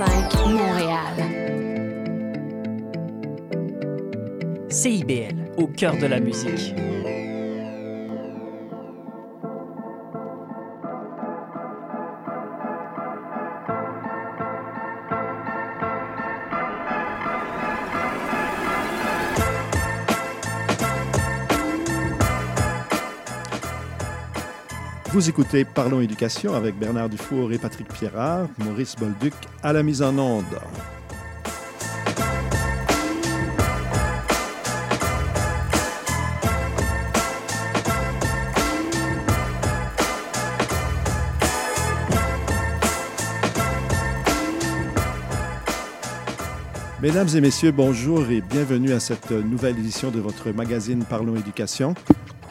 89.5 Montréal. CIBL, au cœur de la musique. Vous écoutez Parlons Éducation avec Bernard Dufour et Patrick Pierrard, Maurice Bolduc à la mise en onde. Mesdames et messieurs, bonjour et bienvenue à cette nouvelle édition de votre magazine Parlons Éducation.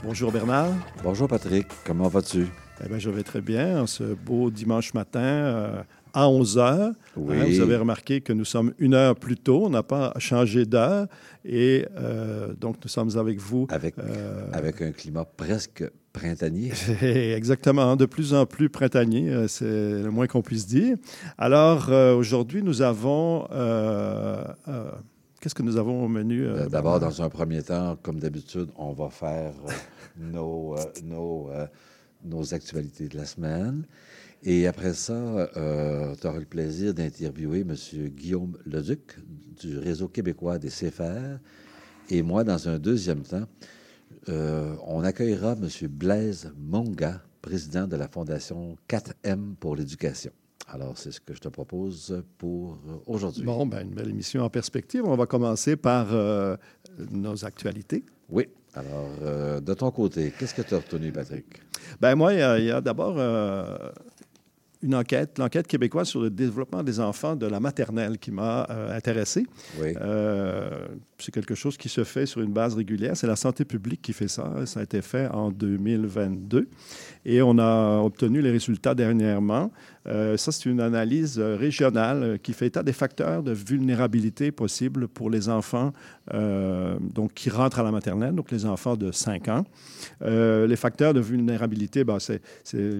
Bonjour Bernard. Bonjour Patrick, comment vas-tu? Eh bien, je vais très bien. Ce beau dimanche matin euh, à 11 heures. Oui. Hein, vous avez remarqué que nous sommes une heure plus tôt. On n'a pas changé d'heure. Et euh, donc, nous sommes avec vous. Avec, euh, avec un climat presque printanier. Exactement, de plus en plus printanier, c'est le moins qu'on puisse dire. Alors, aujourd'hui, nous avons... Qu'est-ce que nous avons au menu? euh, Euh, D'abord, dans un premier temps, comme d'habitude, on va faire euh, nos, euh, nos, nos actualités de la semaine. Et après ça, tu auras le plaisir d'interviewer M. Guillaume Leduc du Réseau québécois des CFR. Et moi, dans un deuxième temps, on accueillera M. Blaise Monga, président de la Fondation 4M pour l'éducation. Alors, c'est ce que je te propose pour euh, aujourd'hui. Bon, ben, une belle émission en perspective. On va commencer par euh, nos actualités. Oui. Alors, euh, de ton côté, qu'est-ce que tu as retenu, Patrick? Ben moi, il y a, d'abord euh, une enquête, l'enquête québécoise sur le développement des enfants de la maternelle qui m'a intéressé. Oui. C'est quelque chose qui se fait sur une base régulière. C'est la santé publique qui fait ça. Ça a été fait en 2022 et on a obtenu les résultats dernièrement. Euh, ça, c'est une analyse euh, régionale euh, qui fait état des facteurs de vulnérabilité possibles pour les enfants donc, qui rentrent à la maternelle, donc les enfants de 5 ans. Les facteurs de vulnérabilité, ben, c'est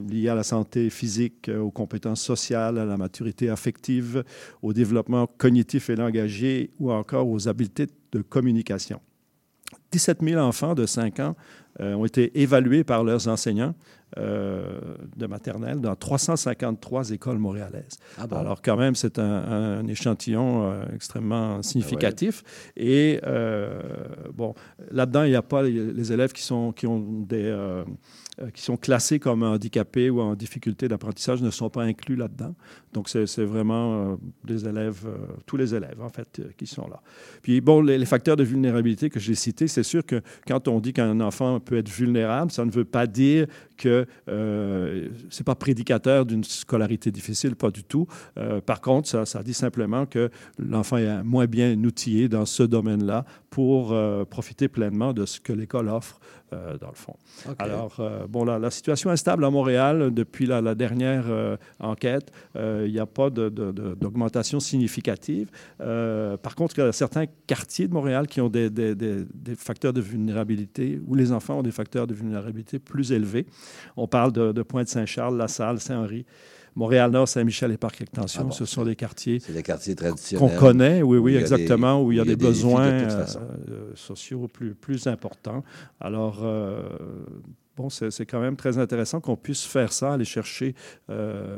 lié à la santé physique, aux compétences sociales, à la maturité affective, au développement cognitif et langagier ou encore aux habiletés de communication. 17 000 enfants de 5 ans euh, ont été évalués par leurs enseignants euh, de maternelle dans 353 écoles montréalaises. Ah bon? Alors, quand même, c'est un, un échantillon euh, extrêmement significatif. Et, euh, bon, là-dedans, il n'y a pas les, les élèves qui sont, qui ont des... euh, qui sont classés comme handicapés ou en difficulté d'apprentissage ne sont pas inclus là-dedans. Donc, c'est vraiment euh, des élèves, euh, tous les élèves, en fait, qui sont là. Puis, bon, les facteurs de vulnérabilité que j'ai cités, c'est sûr que quand on dit qu'un enfant peut être vulnérable, ça ne veut pas dire que euh, c'est pas prédicateur d'une scolarité difficile, pas du tout. Euh, par contre, ça, ça dit simplement que l'enfant est moins bien outillé dans ce domaine-là pour euh, profiter pleinement de ce que l'école offre, euh, dans le fond. Alors, bon, la, la situation est stable à Montréal depuis la, la dernière enquête. Il n'y a pas de- de- de- d'augmentation significative. Par contre, il y a certains quartiers de Montréal qui ont des, des- des- des facteurs de vulnérabilité, où les enfants ont des facteurs de vulnérabilité plus élevés. On parle de, de Pointe-Saint-Charles, La Salle, Saint-Henri. Montréal-Nord, Saint-Michel et Parc-Extension, Ah bon. ce sont des quartiers traditionnels. qu'on connaît, oui, où oui, il y a exactement, des- où il y a, des, besoins de euh, euh, sociaux plus, plus importants. Alors, euh, bon, c'est c'est quand même très intéressant qu'on puisse faire ça, aller chercher, euh,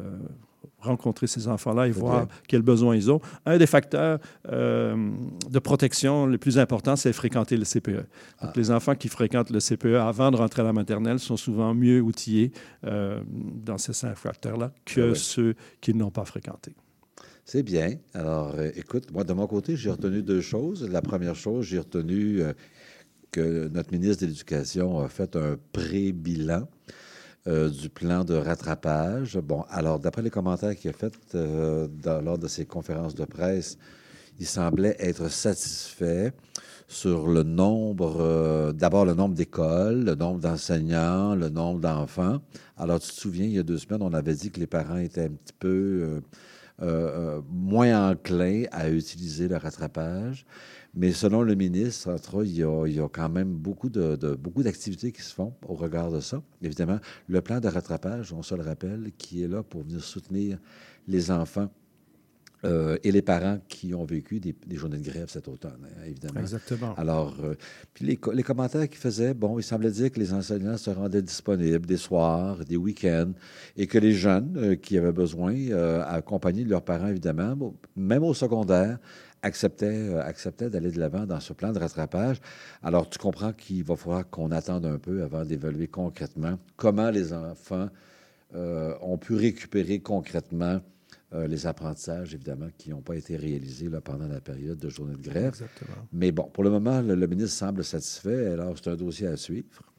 rencontrer ces enfants-là et voir quels besoins ils ont. Un des facteurs euh, de protection les plus importants, c'est fréquenter le CPE. Donc, Ah. les enfants qui fréquentent le CPE avant de rentrer à la maternelle sont souvent mieux outillés euh, dans ces cinq facteurs-là que Ah ouais. ceux qui ne l'ont pas fréquenté. C'est bien. Alors, euh, écoute, moi, de mon côté, j'ai retenu deux choses. La première chose, j'ai retenu que notre ministre de l'Éducation a fait un pré-bilan euh, du plan de rattrapage. Bon, alors, d'après les commentaires qu'il a faits euh, lors de ses conférences de presse, il semblait être satisfait sur le nombre, euh, d'abord le nombre d'écoles, le nombre d'enseignants, le nombre d'enfants. Alors, tu te souviens, il y a deux semaines, on avait dit que les parents étaient un petit peu moins enclins à utiliser le rattrapage. Mais selon le ministre, entre autres, il y a, il y a quand même beaucoup de, de- beaucoup d'activités qui se font au regard de ça. Évidemment, le plan de rattrapage, on se le rappelle, qui est là pour venir soutenir les enfants euh, et les parents qui ont vécu des, journées de grève cet automne, hein, évidemment. Exactement. Alors, euh, puis les, les, commentaires qu'ils faisaient, bon, il semblait dire que les enseignants se rendaient disponibles des soirs, des week-ends, et que les jeunes euh, qui avaient besoin, accompagnés de leurs parents, évidemment, même au secondaire, acceptaient, acceptaient d'aller de l'avant dans ce plan de rattrapage. Alors, tu comprends qu'il va falloir qu'on attende un peu avant d'évaluer concrètement comment les enfants ont pu récupérer concrètement euh, les apprentissages, évidemment, qui n'ont pas été réalisés là, pendant la période de journée de grève. Exactement. Mais bon, pour le moment, le, ministre semble satisfait. Alors, c'est un dossier à suivre.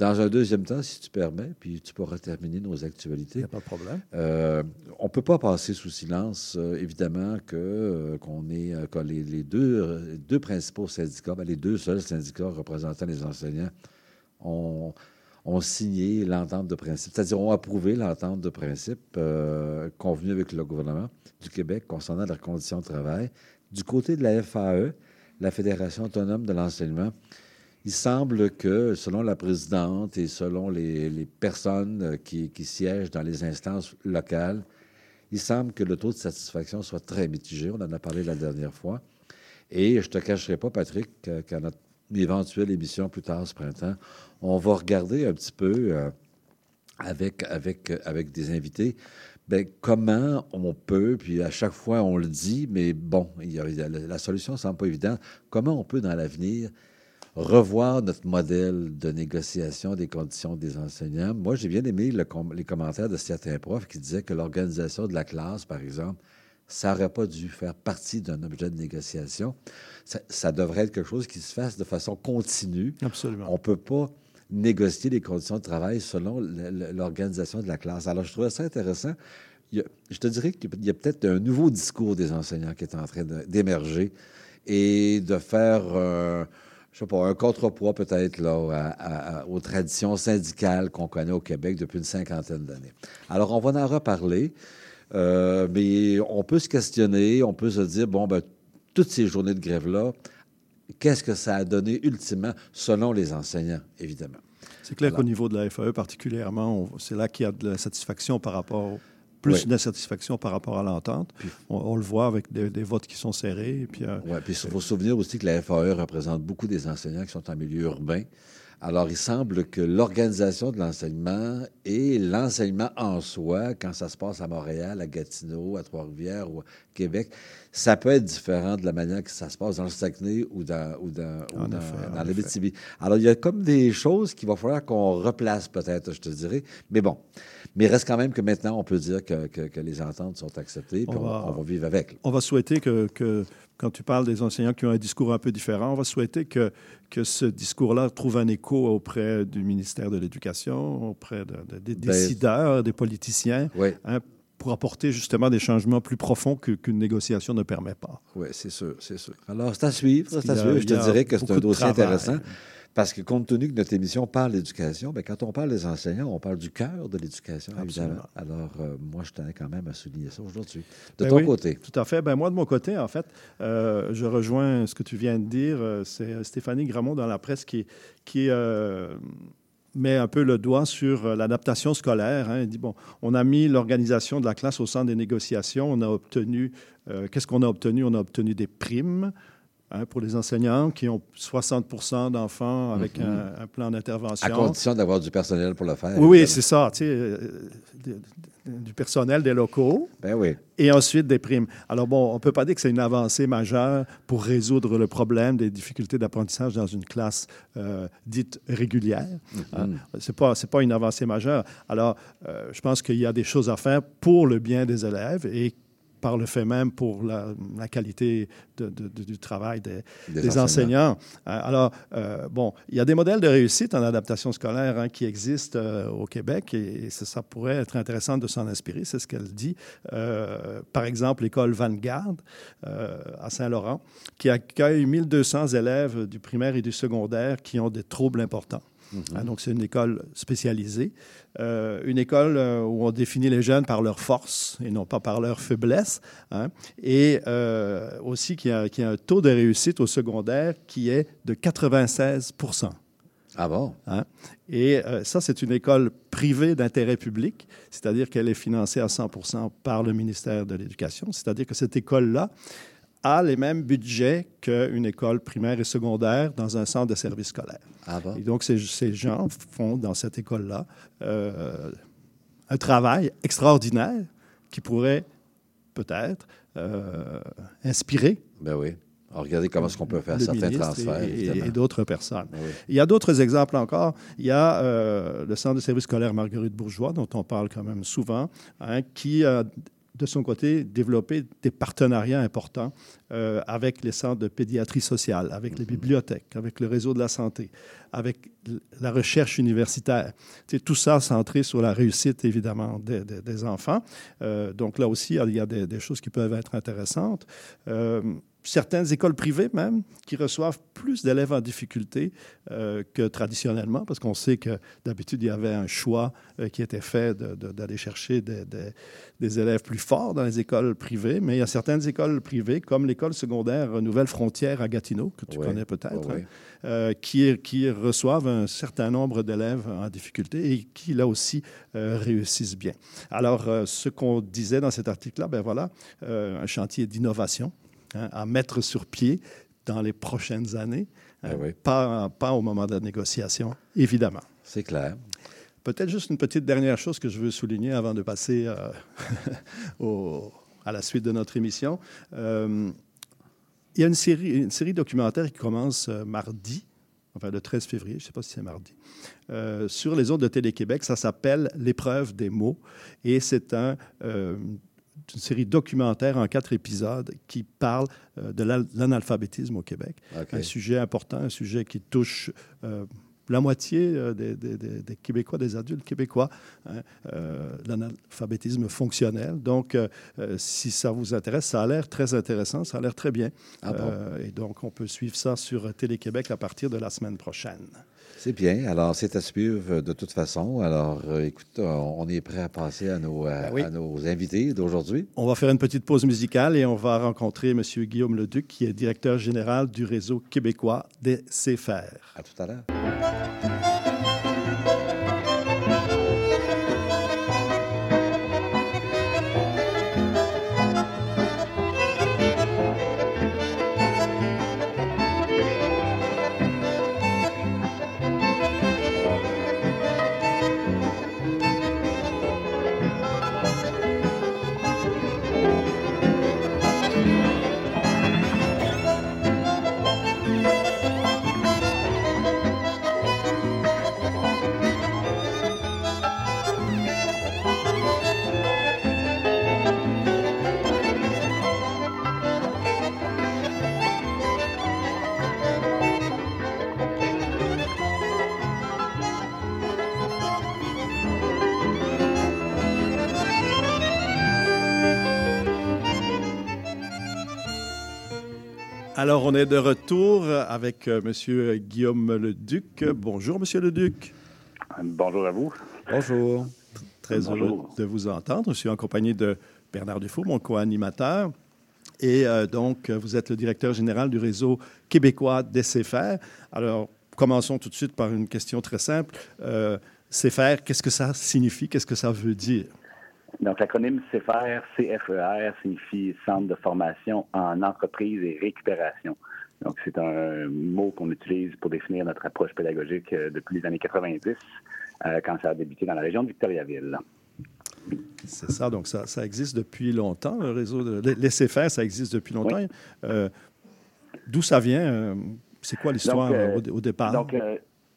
Dans un deuxième temps, si tu permets, puis tu pourras terminer nos actualités. Il n'y a pas de problème. Euh, on ne peut pas passer sous silence, euh, évidemment, que, qu'on est, que les, deux, deux principaux syndicats, ben, les deux seuls syndicats représentant les enseignants, ont ont signé l'entente de principe, c'est-à-dire ont approuvé l'entente de principe euh, convenue avec le gouvernement du Québec concernant leurs conditions de travail. Du côté de la FAE, la Fédération autonome de l'enseignement, il semble que, selon la présidente et selon les, personnes qui, siègent dans les instances locales, il semble que le taux de satisfaction soit très mitigé. On en a parlé la dernière fois. Et je ne te cacherai pas, Patrick, qu'à notre éventuelle émission plus tard ce printemps, on va regarder un petit peu euh, avec, avec, avec des invités bien, comment on peut, puis à chaque fois on le dit, mais bon, il y a, la, solution ne semble pas évidente, comment on peut dans l'avenir revoir notre modèle de négociation des conditions des enseignants. Moi, j'ai bien aimé les commentaires de certains profs qui disaient que l'organisation de la classe, par exemple, ça n'aurait pas dû faire partie d'un objet de négociation. Ça, ça, devrait être quelque chose qui se fasse de façon continue. Absolument. On ne peut pas négocier les conditions de travail selon l'organisation de la classe. Alors, je trouvais ça intéressant. je te dirais qu'il y a peut-être un nouveau discours des enseignants qui est en train d'émerger et de faire, euh, je sais pas, un contrepoids peut-être là, aux traditions syndicales qu'on connaît au Québec depuis une cinquantaine d'années. Alors, on va en reparler, euh, mais on peut se questionner, on peut se dire, bon, ben, toutes ces journées de grève-là, qu'est-ce que ça a donné ultimement selon les enseignants, évidemment? C'est clair qu'au niveau de la FAE particulièrement, c'est là qu'il y a de la satisfaction par rapport, plus d'insatisfaction par rapport à l'entente. On, le voit avec des, votes qui sont serrés. Puis, euh, puis il faut se souvenir aussi que la FAE représente beaucoup des enseignants qui sont en milieu urbain. Alors, il semble que l'organisation de l'enseignement et l'enseignement en soi, quand ça se passe à Montréal, à Gatineau, à Trois-Rivières ou à Québec, ça peut être différent de la manière que ça se passe dans le Saguenay ou dans, ou dans, ou dans, Alors, il y a comme des choses qu'il va falloir qu'on replace peut-être, je te dirais. Mais bon, mais il reste quand même que maintenant, on peut dire que, que, les ententes sont acceptées, puis on, va, vivre avec. On va souhaiter que, que, quand tu parles des enseignants qui ont un discours un peu différent, on va souhaiter que, que ce discours-là trouve un écho auprès du ministère de l'Éducation, auprès des ben, décideurs, des politiciens, hein, pour apporter justement des changements plus profonds qu'une négociation ne permet pas. Oui, c'est sûr, c'est sûr. Alors, c'est à suivre, c'est à suivre. Je te dirais que c'est un dossier intéressant. Parce que compte tenu que notre émission parle d'éducation, bien, quand on parle des enseignants, on parle du cœur de l'éducation, évidemment. Alors, euh, moi, je tenais quand même à souligner ça aujourd'hui. De ben ton côté. Tout à fait. Ben, moi, de mon côté, en fait, euh, je rejoins ce que tu viens de dire. Euh, c'est Stéphanie Gramont dans la presse qui, qui met un peu le doigt sur l'adaptation scolaire. Hein. dit, bon, on a mis l'organisation de la classe au centre des négociations. On a obtenu, qu'est-ce qu'on a obtenu? On a obtenu des primes. Hein, pour les enseignants qui ont 60% d'enfants avec mhm. un, plan d'intervention. À condition d'avoir du personnel pour le faire. Oui, oui c'est ça. Tu sais, euh, du personnel des locaux. Ben oui. Et ensuite des primes. Alors, bon, on ne peut pas dire que c'est une avancée majeure pour résoudre le problème des difficultés d'apprentissage dans une classe euh, dite régulière. Hein. Mhm. Ce n'est pas, pas une avancée majeure. Alors, euh, je pense qu'il y a des choses à faire pour le bien des élèves et par le fait même pour la, qualité du travail des, enseignants. Euh, alors, euh, bon, il y a des modèles de réussite en adaptation scolaire hein, qui existent euh, au Québec et, ça, pourrait être intéressant de s'en inspirer, c'est ce qu'elle dit. par exemple, l'école Vanguard à Saint-Laurent, qui accueille 1200 élèves du primaire et du secondaire qui ont des troubles importants. Mhm. Hein, donc, c'est une école spécialisée. Euh, une école euh, où on définit les jeunes par leur force et non pas par leur faiblesse. Hein, et euh, aussi qui a, qui a, un taux de réussite au secondaire qui est de 96% Ah bon? Hein? Et euh, ça, c'est une école privée d'intérêt public, c'est-à-dire qu'elle est financée à 100% par le ministère de l'Éducation. C'est-à-dire que cette école-là a les mêmes budgets qu'une école primaire et secondaire dans un centre de service scolaire. Ah bon? Et donc, ces, ces gens font dans cette école-là euh, un travail extraordinaire qui pourrait peut-être euh, inspirer Ben oui. Alors, regardez comment est-ce qu'on peut faire certains transferts, et- et, évidemment. et d'autres personnes. Oui. Il y a d'autres exemples encore. Il y a euh, le Centre de service scolaire Marguerite Bourgeois, dont on parle quand même souvent, hein, qui a, de son côté, développé des partenariats importants euh, avec les centres de pédiatrie sociale, avec les bibliothèques, avec le réseau de la santé, avec la recherche universitaire. Sais, tout ça centré sur la réussite, évidemment, des, des- des enfants. Euh, donc là aussi, il y a des, des choses qui peuvent être intéressantes. Euh, certaines écoles privées même qui reçoivent plus d'élèves en difficulté euh, que traditionnellement, parce qu'on sait que d'habitude, il y avait un choix euh, qui était fait d'aller chercher des, des- des élèves plus forts dans les écoles privées, mais il y a certaines écoles privées, comme l'école secondaire Nouvelle Frontière à Gatineau, que tu connais peut-être, hein, euh, qui, qui reçoivent un certain nombre d'élèves en difficulté et qui, là aussi, réussissent bien. Alors, ce qu'on disait dans cet article-là, ben voilà, un chantier d'innovation hein, à mettre sur pied dans les prochaines années, Ben hein, oui. pas, pas au moment de la négociation, évidemment. C'est clair. Peut-être juste une petite dernière chose que je veux souligner avant de passer euh, au- à la suite de notre émission. Euh, il y a une série, une série documentaire qui commence euh, mardi, enfin le 13 février, je ne sais pas si c'est mardi, euh, sur les ondes de Télé-Québec. Ça s'appelle L'épreuve des mots et c'est un, euh, une série documentaire en quatre épisodes qui parle euh, de l'analphabétisme au Québec. Un sujet important, un sujet qui touche euh, la moitié euh, des, des- des- des Québécois, des adultes québécois, hein, euh, l'analphabétisme fonctionnel. Donc, euh, si ça vous intéresse, ça a l'air très intéressant, ça a l'air très bien. Ah bon? Euh, et donc, on peut suivre ça sur Télé-Québec à partir de la semaine prochaine. C'est bien. Alors, c'est à suivre de toute façon. Alors, euh, écoute, on on est prêt à passer à nos, euh, Ben oui. à nos invités d'aujourd'hui. On va faire une petite pause musicale et on va rencontrer M. Guillaume Leduc, qui est directeur général du réseau québécois des CFR. À tout à l'heure. Alors, on est de retour avec euh, M. Guillaume Leduc. Bonjour, M. Leduc. Bonjour à vous. Bonjour. Très Bonjour. heureux de vous entendre. Je suis en compagnie de Bernard Dufault, mon co-animateur. Et euh, donc, vous êtes le directeur général du réseau québécois des CFR. Alors, commençons tout de suite par une question très simple. Euh, CFR, qu'est-ce que ça signifie? Qu'est-ce que ça veut dire? Donc, l'acronyme CFR, CFER, signifie Centre de formation en entreprise et récupération. Donc, c'est un mot qu'on utilise pour définir notre approche pédagogique euh, depuis les années 90, euh, quand ça a débuté dans la région de Victoriaville. C'est ça, donc ça, ça existe depuis longtemps, le réseau de... Les, les CFR, ça existe depuis longtemps. Oui. Euh, D'où ça vient? C'est quoi l'histoire euh, au, dé- au départ? Donc,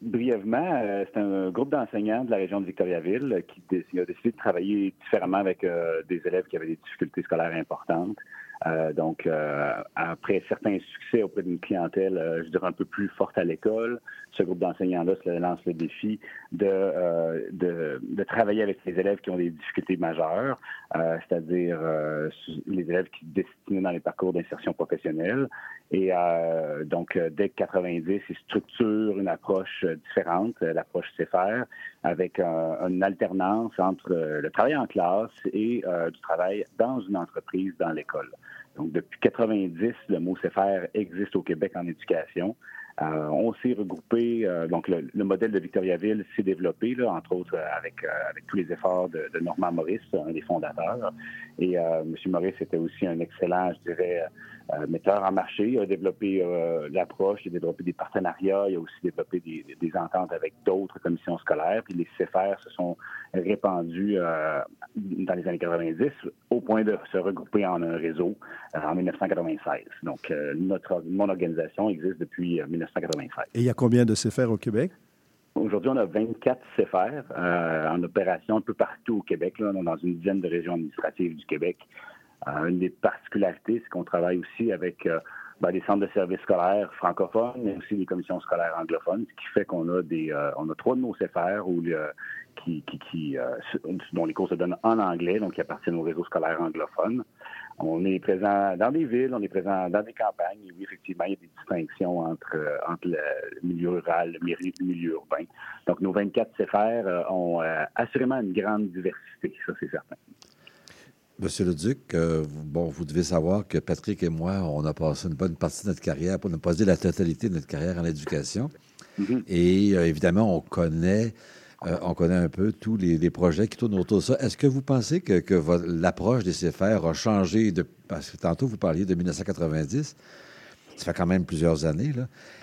brièvement, euh, c'est un groupe d'enseignants de la région de Victoriaville euh, qui, a décidé de travailler différemment avec euh, des élèves qui avaient des difficultés scolaires importantes. Euh, donc, euh, après certains succès auprès d'une clientèle, je dirais, un peu plus forte à l'école, ce groupe d'enseignants-là se lance le défi de, euh, de, de travailler avec les élèves qui ont des difficultés majeures, euh, c'est-à-dire euh, les élèves qui sont destinés dans les parcours d'insertion professionnelle. Et donc, dès 90, ils structurent une approche différente, l'approche CFR, avec une alternance entre le travail en classe et du travail dans une entreprise, dans l'école. Donc, depuis 90, le mot CFR existe au Québec en éducation. Euh, on s'est regroupé, euh, donc le, modèle de Victoriaville s'est développé, entre autres avec, avec tous les efforts de, de, Normand Maurice, un des fondateurs. Et M. Maurice était aussi un excellent, je dirais, metteur en marché. Il a développé l'approche, il a développé des partenariats, il a aussi développé des, des ententes avec d'autres commissions scolaires. Puis les CFR se sont répandus dans les années 90 au point de se regrouper en un réseau en 1996. Donc, notre, mon organisation existe depuis 1996. Et il y a combien de CFR au Québec? Aujourd'hui, on a 24 CFR euh, en opération un peu partout au Québec. Là. On est dans une dizaine de régions administratives du Québec. Euh, une des particularités, c'est qu'on travaille aussi avec euh, ben, des centres de services scolaires francophones, mais aussi des commissions scolaires anglophones, ce qui fait qu'on a des, on a trois de nos CFR où, qui, qui, dont les cours se donnent en anglais, donc qui appartiennent au réseau scolaire anglophone. On est présent dans des villes, on est présent dans des campagnes. Et oui, effectivement, il y a des distinctions entre, euh, entre le milieu rural, le milieu urbain. Donc, nos 24 CFR euh, ont euh, assurément une grande diversité, ça, c'est certain. Monsieur le Duc, bon, vous devez savoir que Patrick et moi, on a passé une bonne partie de notre carrière, pour ne pas dire la totalité de notre carrière en éducation. Mm-hmm. Et évidemment, on connaît euh, on connaît un peu tous les, projets qui tournent autour de ça. Est-ce que vous pensez que, l'approche des CFR a changé de, parce que tantôt vous parliez de 1990, ça fait quand même plusieurs années.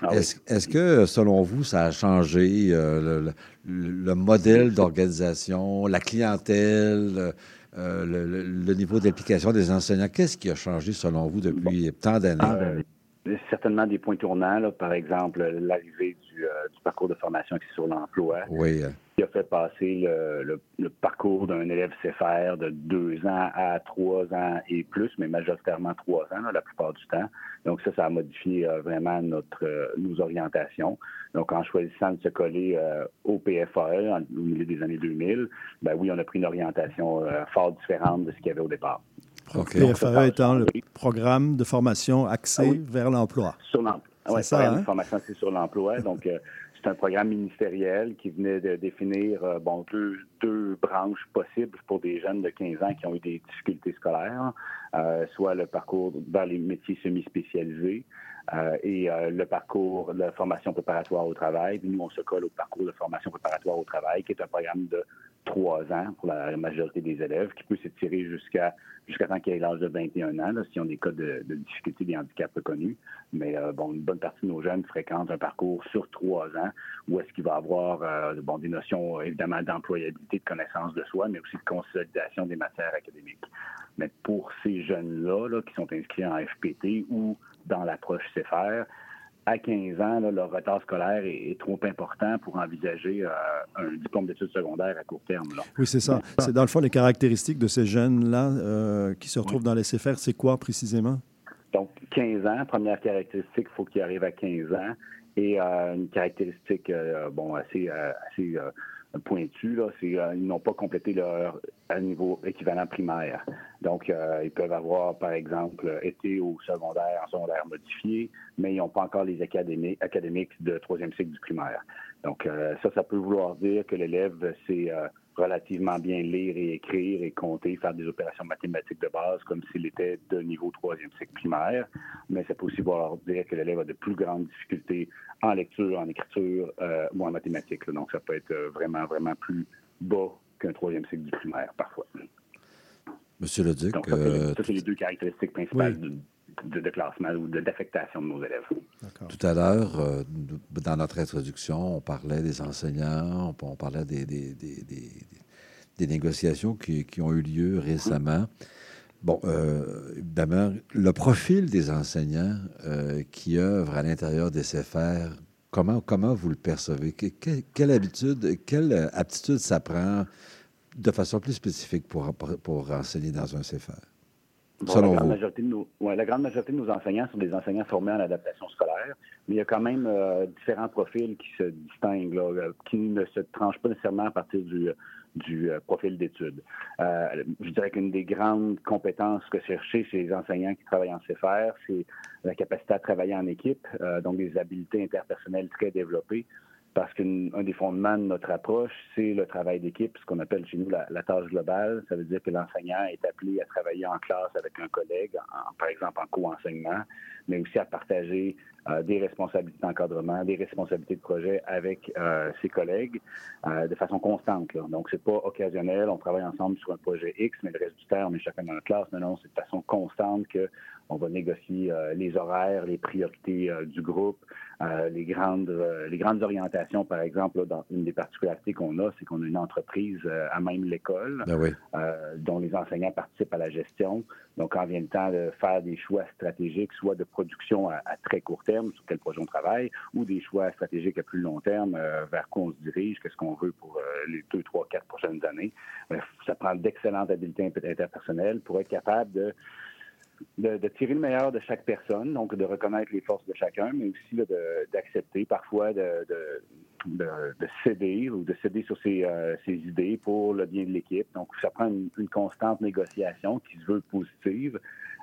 Ah est-ce, que, selon vous, ça a changé euh, le, modèle d'organisation, la clientèle, euh, le, niveau d'implication des enseignants? Qu'est-ce qui a changé, selon vous, depuis tant d'années? Ah, certainement des points tournants, par exemple l'arrivée du, parcours de formation qui sur l'emploi. Oui a fait passer le, parcours d'un élève CFR de deux ans à trois ans et plus, mais majoritairement trois ans la plupart du temps. Donc ça, ça a modifié euh, vraiment notre euh, nos orientations. Donc en choisissant de se coller euh, au PFAE au milieu des années 2000, ben oui, on a pris une orientation fort différente de ce qu'il y avait au départ. Okay. PFAE étant le programme de formation axé ah vers l'emploi. Sur l'emploi. Oui, ça, hein? formation c'est sur l'emploi. Donc, c'est un programme ministériel qui venait de définir euh, bon, deux, deux, branches possibles pour des jeunes de 15 ans qui ont eu des difficultés scolaires, euh, soit le parcours dans les métiers semi-spécialisés euh, et le parcours de formation préparatoire au travail. nous, on se colle au parcours de formation préparatoire au travail, qui est un programme de trois ans pour la majorité des élèves, qui peut s'étirer jusqu'à jusqu'à temps qu'ils aient l'âge de 21 ans, là, s'ils ont des cas de, de difficultés, des handicaps reconnus. Mais euh, bon, une bonne partie de nos jeunes fréquentent un parcours sur trois ans où est-ce qu'il va avoir euh, bon, des notions évidemment d'employabilité, de connaissance de soi, mais aussi de consolidation des matières académiques. Mais pour ces jeunes-là là, qui sont inscrits en FPT ou dans l'approche CFR, à 15 ans, leur retard scolaire est, trop important pour envisager euh, un diplôme d'études secondaires à court terme. Oui, c'est ça. C'est dans le fond les caractéristiques de ces jeunes-là euh, qui se retrouvent dans les CFR. C'est quoi précisément? Donc, 15 ans, première caractéristique, il faut qu'ils arrivent à 15 ans. Et euh, une caractéristique bon, assez, assez pointu, là, c'est euh, ils n'ont pas complété leur niveau équivalent primaire. Donc, euh, ils peuvent avoir, par exemple, été au secondaire, en secondaire modifié, mais ils n'ont pas encore les académiques, de troisième cycle du primaire. Donc, euh, ça, ça peut vouloir dire que l'élève s'est relativement bien lire et écrire et compter, faire des opérations mathématiques de base comme s'il était de niveau troisième cycle primaire. Mais ça peut aussi vouloir dire que l'élève a de plus grandes difficultés en lecture, en écriture euh, ou en mathématiques. Donc, ça peut être euh, vraiment, vraiment plus bas qu'un troisième cycle du primaire parfois. Monsieur le Duc. Donc, ça, euh, c'est les deux caractéristiques principales de, classement ou d'affectation de, nos élèves. Tout à l'heure, dans notre introduction, on parlait des enseignants, on, parlait des, des, des, négociations qui, qui, ont eu lieu récemment. Bon, euh, évidemment, le profil des enseignants euh, qui œuvrent à l'intérieur des CFR, comment, comment vous le percevez? quelle habitude, quelle aptitude ça prend de façon plus spécifique pour, pour enseigner dans un CFR? La, grande majorité de nos, la grande majorité de nos enseignants sont des enseignants formés en adaptation scolaire, mais il y a quand même euh, différents profils qui se distinguent, là, qui ne se tranchent pas nécessairement à partir du, du euh, profil d'études. Euh, je dirais qu'une des grandes compétences recherchées chez les enseignants qui travaillent en CFR, c'est la capacité à travailler en équipe, euh, donc des habiletés interpersonnelles très développées parce qu'un des fondements de notre approche, c'est le travail d'équipe, ce qu'on appelle chez nous la, tâche globale. Ça veut dire que l'enseignant est appelé à travailler en classe avec un collègue, par exemple en co-enseignement, mais aussi à partager des responsabilités d'encadrement, des responsabilités de projet avec euh, ses collègues euh, de façon constante. Là. Donc, c'est pas occasionnel, on travaille ensemble sur un projet X, mais le reste du temps, on est chacun dans la classe. Non, non, c'est de façon constante qu'on va négocier les horaires, les priorités du groupe, les, grandes, les grandes orientations, par exemple. dans une des particularités qu'on a, c'est qu'on a une entreprise à même l'école ben dont les enseignants participent à la gestion. Donc, quand vient le temps de faire des choix stratégiques, soit de production à, très court terme, sur quel projet on travaille, ou des choix stratégiques à plus long terme, euh, vers quoi on se dirige, qu'est-ce qu'on veut pour euh, les deux, trois, quatre prochaines années. ça prend d'excellentes habiletés interpersonnelles pour être capable de de, tirer le meilleur de chaque personne, donc de reconnaître les forces de chacun, mais aussi d'accepter parfois de, de, céder ou de céder sur euh, ses, idées pour le bien de l'équipe. Donc, ça prend une, constante négociation qui se veut positive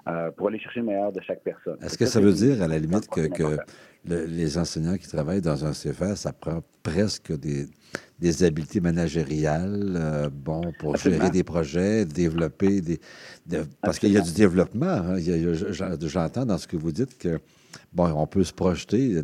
euh, pour aller chercher le meilleur de chaque personne. Est-ce que ça, veut dire, à la limite, que, les enseignants qui travaillent dans un CFR, ça prend presque des, des habiletés managériales, euh, bon, pour gérer des projets, développer des... parce qu'il y a du développement. Hein. J'entends dans ce que vous dites que bon, on peut se projeter.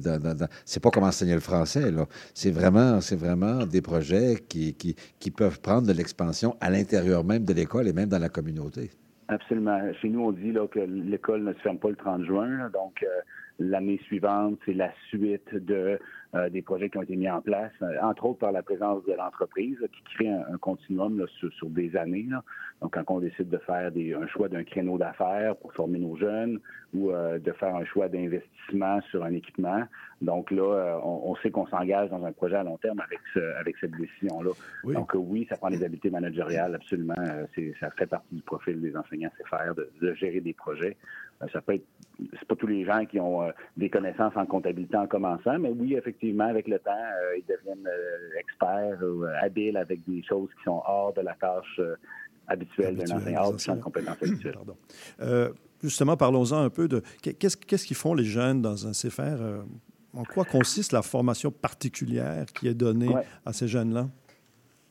c'est pas comme enseigner le français, là. C'est vraiment, c'est vraiment des projets qui, qui, qui peuvent prendre de l'expansion à l'intérieur même de l'école et même dans la communauté. Absolument. Chez nous, on dit là, que l'école ne se ferme pas le 30 juin. donc, euh, l'année suivante, c'est la suite de euh, des projets qui ont été mis en place, euh, entre autres par la présence de l'entreprise, qui crée un, continuum sur, des années. Donc, quand on décide de faire des, un choix d'un créneau d'affaires pour former nos jeunes ou euh, de faire un choix d'investissement sur un équipement, donc là, on, sait qu'on s'engage dans un projet à long terme avec, avec cette décision-là. Donc oui, ça prend des habiletés managériales, absolument. ça fait partie du profil des enseignants CFR de, de gérer des projets. Ça peut être, c'est pas tous les gens qui ont des connaissances en comptabilité en commençant, mais oui, effectivement, avec le temps, euh, ils deviennent euh, experts ou euh, habiles avec des choses qui sont hors de la tâche habituelle d'un enseignant, hors du champ de compétences habituelles. justement, parlons-en un peu de qu'est-ce qu'ils font les jeunes dans un CFR? en quoi consiste la formation particulière qui est donnée à ces jeunes-là?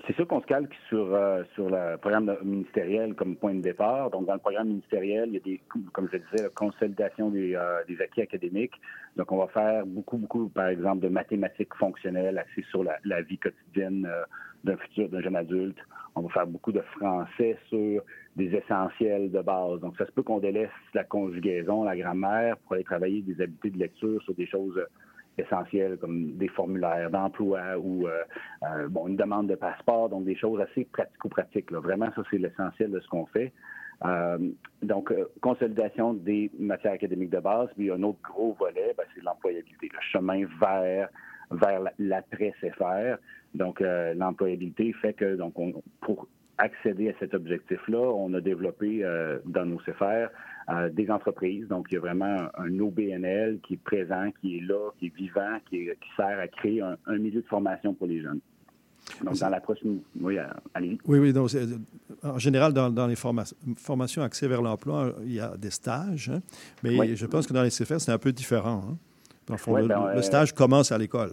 C'est sûr qu'on se calque sur, euh, sur le programme ministériel comme point de départ. Donc, dans le programme ministériel, il y a des, comme je disais, la consolidation des, euh, des acquis académiques. Donc, on va faire beaucoup, beaucoup, par exemple, de mathématiques fonctionnelles axées sur la, la vie quotidienne euh, d'un futur, d'un jeune adulte. On va faire beaucoup de français sur des essentiels de base. Donc, ça se peut qu'on délaisse la conjugaison, la grammaire pour aller travailler des habiletés de lecture sur des choses essentielles comme des formulaires d'emploi ou euh, euh, bon, une demande de passeport, donc des choses assez pratico-pratiques. Vraiment, ça, c'est l'essentiel de ce qu'on fait. Euh, donc, consolidation des matières académiques de base. Puis, un autre gros volet, ben, c'est l'employabilité, le chemin vers vers l'après-CFR. Donc, l'employabilité fait que, donc, on, pour accéder à cet objectif-là, on a développé dans nos CFR euh, des entreprises. Donc, il y a vraiment un, OBNL qui est présent, qui est là, qui est vivant, qui, sert à créer un, milieu de formation pour les jeunes. Donc, dans l'approche, oui, allez Oui, oui. Donc, en général, dans, les formations axées vers l'emploi, il y a des stages, hein. mais je pense que dans les CFR, c'est un peu différent. Hein. le, ben, le, stage commence à l'école.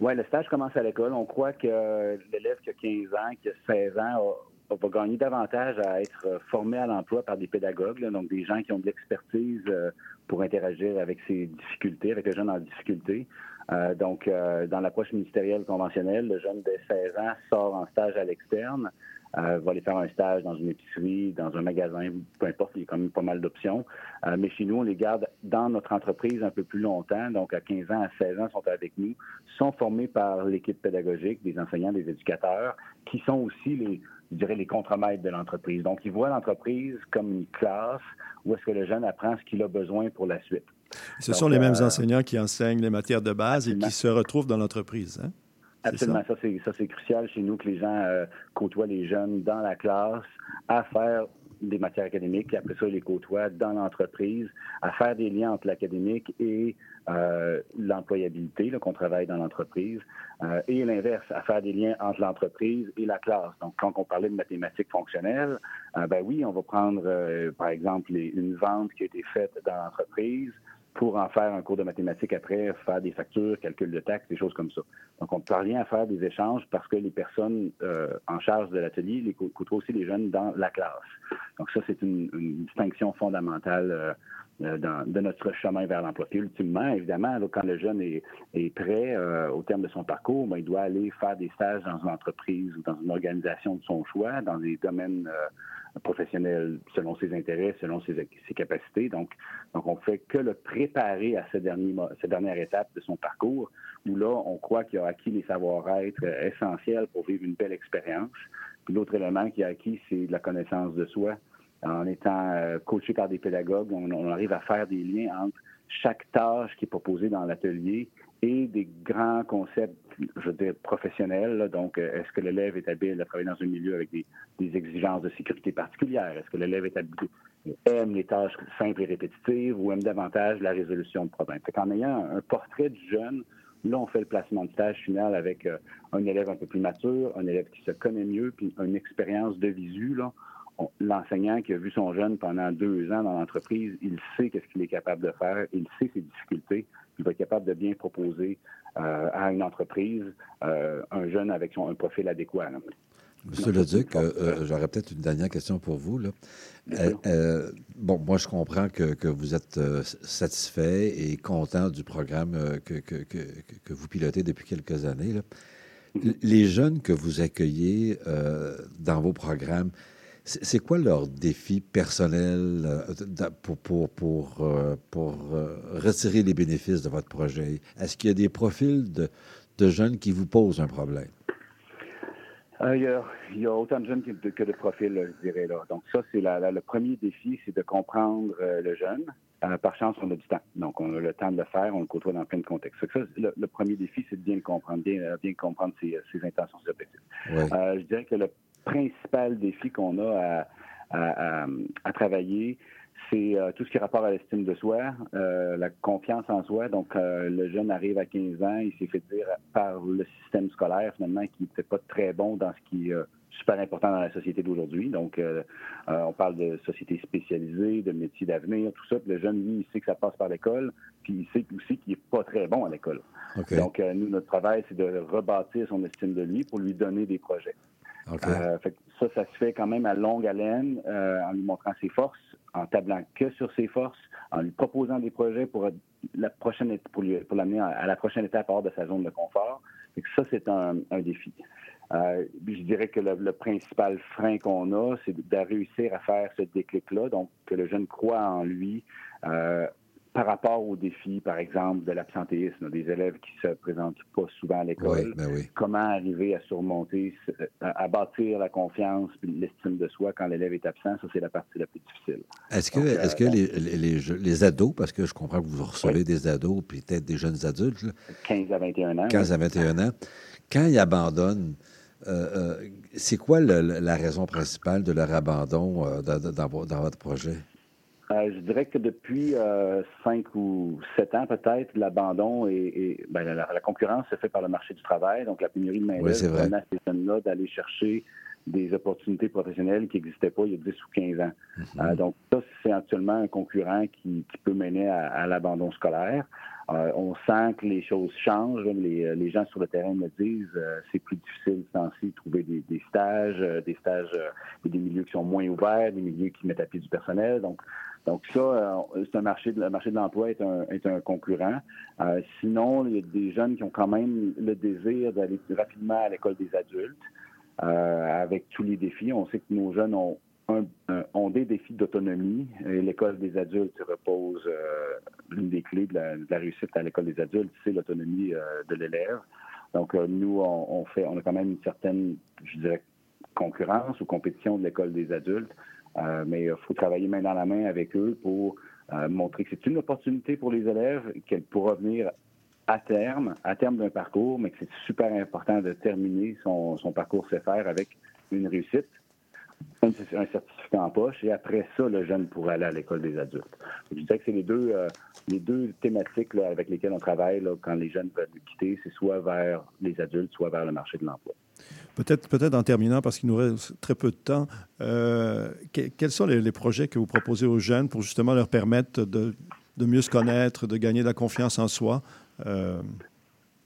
Oui, le stage commence à l'école. On croit que l'élève qui a 15 ans, qui a 16 ans, va gagner davantage à être euh, formé à l'emploi par des pédagogues, donc des gens qui ont de l'expertise euh, pour interagir avec ces difficultés, avec les jeunes en difficulté. Euh, donc, dans l'approche ministérielle conventionnelle, le jeune de 16 ans sort en stage à l'externe, va aller faire un stage dans une épicerie, dans un magasin, peu importe, il y a quand même pas mal d'options. mais chez nous, on les garde dans notre entreprise un peu plus longtemps, donc à 15 ans, à 16 ans, sont avec nous, sont formés par l'équipe pédagogique, des enseignants, des éducateurs, qui sont aussi les, je dirais, les contremaîtres de l'entreprise. Donc, ils voient l'entreprise comme une classe où est-ce que le jeune apprend ce qu'il a besoin pour la suite. Ce sont les mêmes euh, enseignants qui enseignent les matières de base et qui se retrouvent dans l'entreprise. Hein? Absolument, ça, c'est crucial chez nous que les gens euh, côtoient les jeunes dans la classe à faire des matières académiques, et après ça, ils les côtoient dans l'entreprise, à faire des liens entre l'académique et euh, l'employabilité, qu'on travaille dans l'entreprise, euh, et l'inverse, à faire des liens entre l'entreprise et la classe. Donc, quand on parlait de mathématiques fonctionnelles, euh, ben oui, on va prendre, par exemple, une vente qui a été faite dans l'entreprise, pour en faire un cours de mathématiques après, faire des factures, calcul de taxes, des choses comme ça. Donc, on parvient à faire des échanges parce que les personnes euh, en charge de l'atelier les côtoient aussi les jeunes dans la classe. Donc, ça, c'est une, distinction fondamentale euh, de notre chemin vers l'emploi. Puis ultimement, évidemment, quand le jeune est, prêt au terme de son parcours, ben, il doit aller faire des stages dans une entreprise ou dans une organisation de son choix, dans des domaines professionnels selon ses intérêts, selon ses, capacités. Donc, donc, on fait que le préparer à cette dernière étape de son parcours, où là, on croit qu'il a acquis les savoir-être essentiels pour vivre une belle expérience. L'autre élément qu'il a acquis, c'est de la connaissance de soi. En étant euh, coaché par des pédagogues, on, arrive à faire des liens entre chaque tâche qui est proposée dans l'atelier et des grands concepts, je veux dire, professionnels. Donc, euh, est-ce que l'élève est habile à travailler dans un milieu avec des, exigences de sécurité particulières? Est-ce que l'élève est aime les tâches simples et répétitives ou aime davantage la résolution de problèmes? Fait qu'en ayant un portrait du jeune, Là, on fait le placement de stage final avec euh, un élève un peu plus mature, un élève qui se connaît mieux, puis une expérience de visu. L'enseignant qui a vu son jeune pendant deux ans dans l'entreprise, il sait qu'est-ce qu'il est capable de faire, il sait ses difficultés, il va être capable de bien proposer euh, à une entreprise euh, un jeune avec son, un profil adéquat. Monsieur Leduc, euh, euh, j'aurais peut-être une dernière question pour vous. Là. Bon, moi, je comprends que, vous êtes satisfait et content du programme que, que, vous pilotez depuis quelques années. Mm-hmm. Les jeunes que vous accueillez dans vos programmes, c'est quoi leur défi personnel pour, pour, pour, pour retirer les bénéfices de votre projet? Est-ce qu'il y a des profils de, de jeunes qui vous posent un problème? Euh, il, y a, autant de jeunes que de, profils, je dirais. Là. Donc ça, c'est le premier défi, c'est de comprendre euh, le jeune. Euh, par chance, on a du temps. Donc, on a le temps de le faire, on le côtoie dans plein de contextes. Ça, le, premier défi, c'est de bien le comprendre, bien, bien comprendre ses, intentions, ses objectifs. je dirais que le principal défi qu'on a à, à travailler, c'est euh, tout ce qui est rapport à l'estime de soi, euh, la confiance en soi. Donc, euh, le jeune arrive à 15 ans, il s'est fait dire par le système scolaire, finalement, qu'il n'était pas très bon dans ce qui est super important dans la société d'aujourd'hui. Donc, on parle de société spécialisée, de métiers d'avenir, tout ça. Puis le jeune, lui, il sait que ça passe par l'école, puis il sait aussi qu'il n'est pas très bon à l'école. Donc, nous, notre travail, c'est de rebâtir son estime de lui pour lui donner des projets. Fait ça, ça se fait quand même à longue haleine, en lui montrant ses forces, en tablant que sur ses forces, en lui proposant des projets pour la prochaine pour, l'amener à, la prochaine étape hors de sa zone de confort. Ça, c'est un, défi. Euh, je dirais que le, principal frein qu'on a, c'est de, réussir à faire ce déclic-là, donc que le jeune croit en lui, euh, par rapport aux défis, par exemple, de l'absentéisme, des élèves qui se présentent pas souvent à l'école, ben comment arriver à surmonter, à, bâtir la confiance, l'estime de soi quand l'élève est absent, ça c'est la partie la plus difficile. Est-ce que, est-ce que euh, les, les, ados, parce que je comprends que vous recevez des ados, puis peut-être des jeunes adultes, 15 à 21 ans. 15 à 21 ans, quand ils abandonnent, euh, euh, c'est quoi la raison principale de leur abandon dans votre projet? Euh, je dirais que depuis euh, cinq ou sept ans peut-être, l'abandon et, ben, la, concurrence se fait par le marché du travail, donc la pénurie de main-d'œuvre permet à ces jeunes-là d'aller chercher des opportunités professionnelles qui n'existaient pas il y a 10 ou 15 ans. Mm-hmm. Euh, donc ça, c'est actuellement un concurrent qui, peut mener à, l'abandon scolaire. on sent que les choses changent. Les, gens sur le terrain me disent c'est plus difficile de trouver des, des stages, des stages et des milieux qui sont moins ouverts, des milieux qui mettent à pied du personnel. Donc, donc ça, euh, c'est un marché, le marché de l'emploi est un, est un concurrent. Euh, sinon, il y a des jeunes qui ont quand même le désir d'aller plus rapidement à l'école des adultes euh, avec tous les défis. On sait que nos jeunes ont, ont des défis d'autonomie. L'école des adultes repose, l'une des clés de la, réussite à l'école des adultes, c'est l'autonomie de l'élève. Donc nous, on, on, fait, on a quand même une certaine, je dirais, concurrence ou compétition de l'école des adultes. Euh, mais il faut travailler main dans la main avec eux pour euh, montrer que c'est une opportunité pour les élèves, qu'elle pourra venir à terme, à terme d'un parcours, mais que c'est super important de terminer son, parcours CFR avec une réussite, un, certificat en poche, et après ça, le jeune pourra aller à l'école des adultes. Je dirais que c'est les deux, euh, les deux thématiques avec lesquelles on travaille quand les jeunes veulent quitter, c'est soit vers les adultes, soit vers le marché de l'emploi. Peut-être, en terminant, parce qu'il nous reste très peu de temps, euh, quels sont les, projets que vous proposez aux jeunes pour justement leur permettre de, mieux se connaître, de gagner de la confiance en soi? Euh,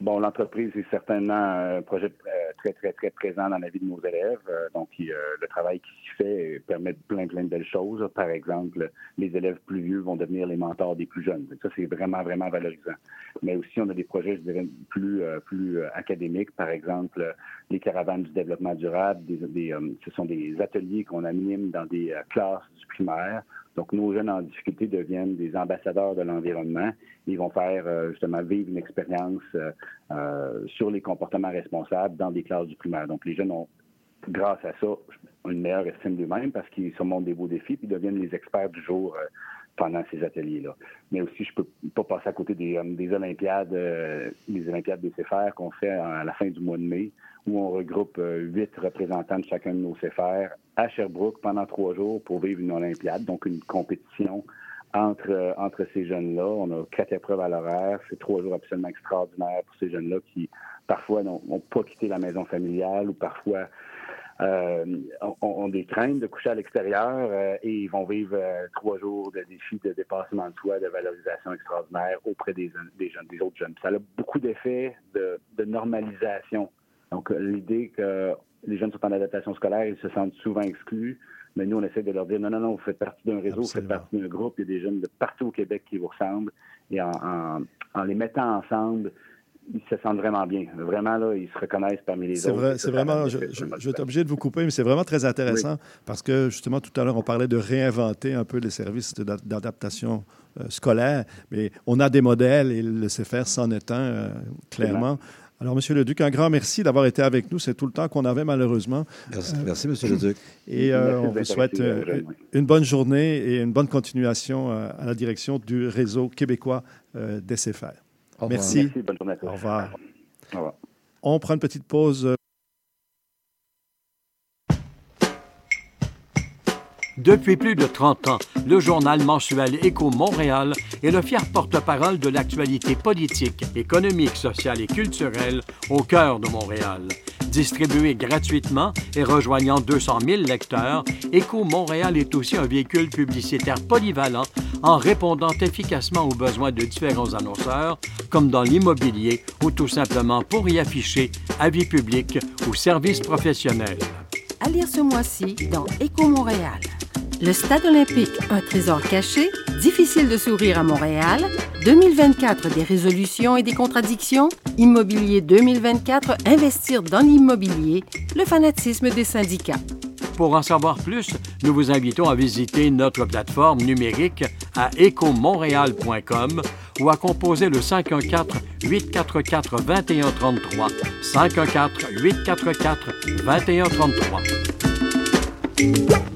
bon, l'entreprise est certainement un projet très, très, très présent dans la vie de nos élèves. donc, le travail qui s'y fait permet plein, plein de belles choses. Par exemple, les élèves plus vieux vont devenir les mentors des plus jeunes. Ça, c'est vraiment, vraiment valorisant. Mais aussi, on a des projets, je dirais, plus, plus académiques. Par exemple, les caravanes du développement durable. Des, ce sont des ateliers qu'on anime dans des classes du primaire donc, nos jeunes en difficulté deviennent des ambassadeurs de l'environnement. Ils vont faire euh, justement vivre une expérience euh, euh, sur les comportements responsables dans des classes du primaire. Donc, les jeunes ont, grâce à ça, une meilleure estime d'eux-mêmes parce qu'ils surmontent des beaux défis puis deviennent les experts du jour pendant ces ateliers-là. Mais aussi, je peux pas passer à côté des, des Olympiades, les Olympiades des CFR qu'on fait à la fin du mois de mai, où on regroupe huit représentants de chacun de nos CFR à Sherbrooke pendant trois jours pour vivre une Olympiade, donc une compétition entre, euh, entre ces jeunes-là. On a quatre épreuves à l'horaire. C'est trois jours absolument extraordinaires pour ces jeunes-là qui, parfois, n'ont pas quitté la maison familiale ou parfois euh, ont, des craintes de coucher à l'extérieur euh, et ils vont vivre trois jours de défis de dépassement de soi, de valorisation extraordinaire auprès des, des jeunes, des autres jeunes. Ça a beaucoup d'effets de, de normalisation. Donc, l'idée que les jeunes sont en adaptation scolaire, ils se sentent souvent exclus. Mais nous, on essaie de leur dire non, non, non, vous faites partie d'un réseau, vous faites partie d'un groupe. Il y a des jeunes de partout au Québec qui vous ressemblent. Et en, les mettant ensemble, ils se sentent vraiment bien. Vraiment, là, ils se reconnaissent parmi les autres. c'est vraiment, je, je, vais être obligé de vous couper, mais c'est vraiment très intéressant parce que, justement, tout à l'heure, on parlait de réinventer un peu les services d'adaptation euh, scolaire, mais on a des modèles et le CFR s'en est un, euh, clairement. Alors, Monsieur le Duc, un grand merci d'avoir été avec nous. C'est tout le temps qu'on avait, malheureusement. Merci, euh, merci Monsieur le Duc. Et euh, on vous souhaite euh, une bonne journée et une bonne continuation à la direction du réseau québécois Merci. merci. Bonne journée à tous. Au revoir. Au revoir. On prend une petite pause. Depuis plus de 30 ans, le journal mensuel Écho Montréal est le fier porte-parole de l'actualité politique, économique, sociale et culturelle au cœur de Montréal. Distribué gratuitement et rejoignant 200 000 lecteurs, Écho Montréal est aussi un véhicule publicitaire polyvalent en répondant efficacement aux besoins de différents annonceurs, comme dans l'immobilier ou tout simplement pour y afficher avis publics ou services professionnels. À lire ce mois-ci dans Écho Montréal. Le Stade olympique, un trésor caché, difficile de sourire à Montréal, 2024 des résolutions et des contradictions, Immobilier 2024, investir dans l'immobilier, le fanatisme des syndicats. Pour en savoir plus, nous vous invitons à visiter notre plateforme numérique à ecomontréal.com ou à composer le 514-844-2133. 514-844-2133.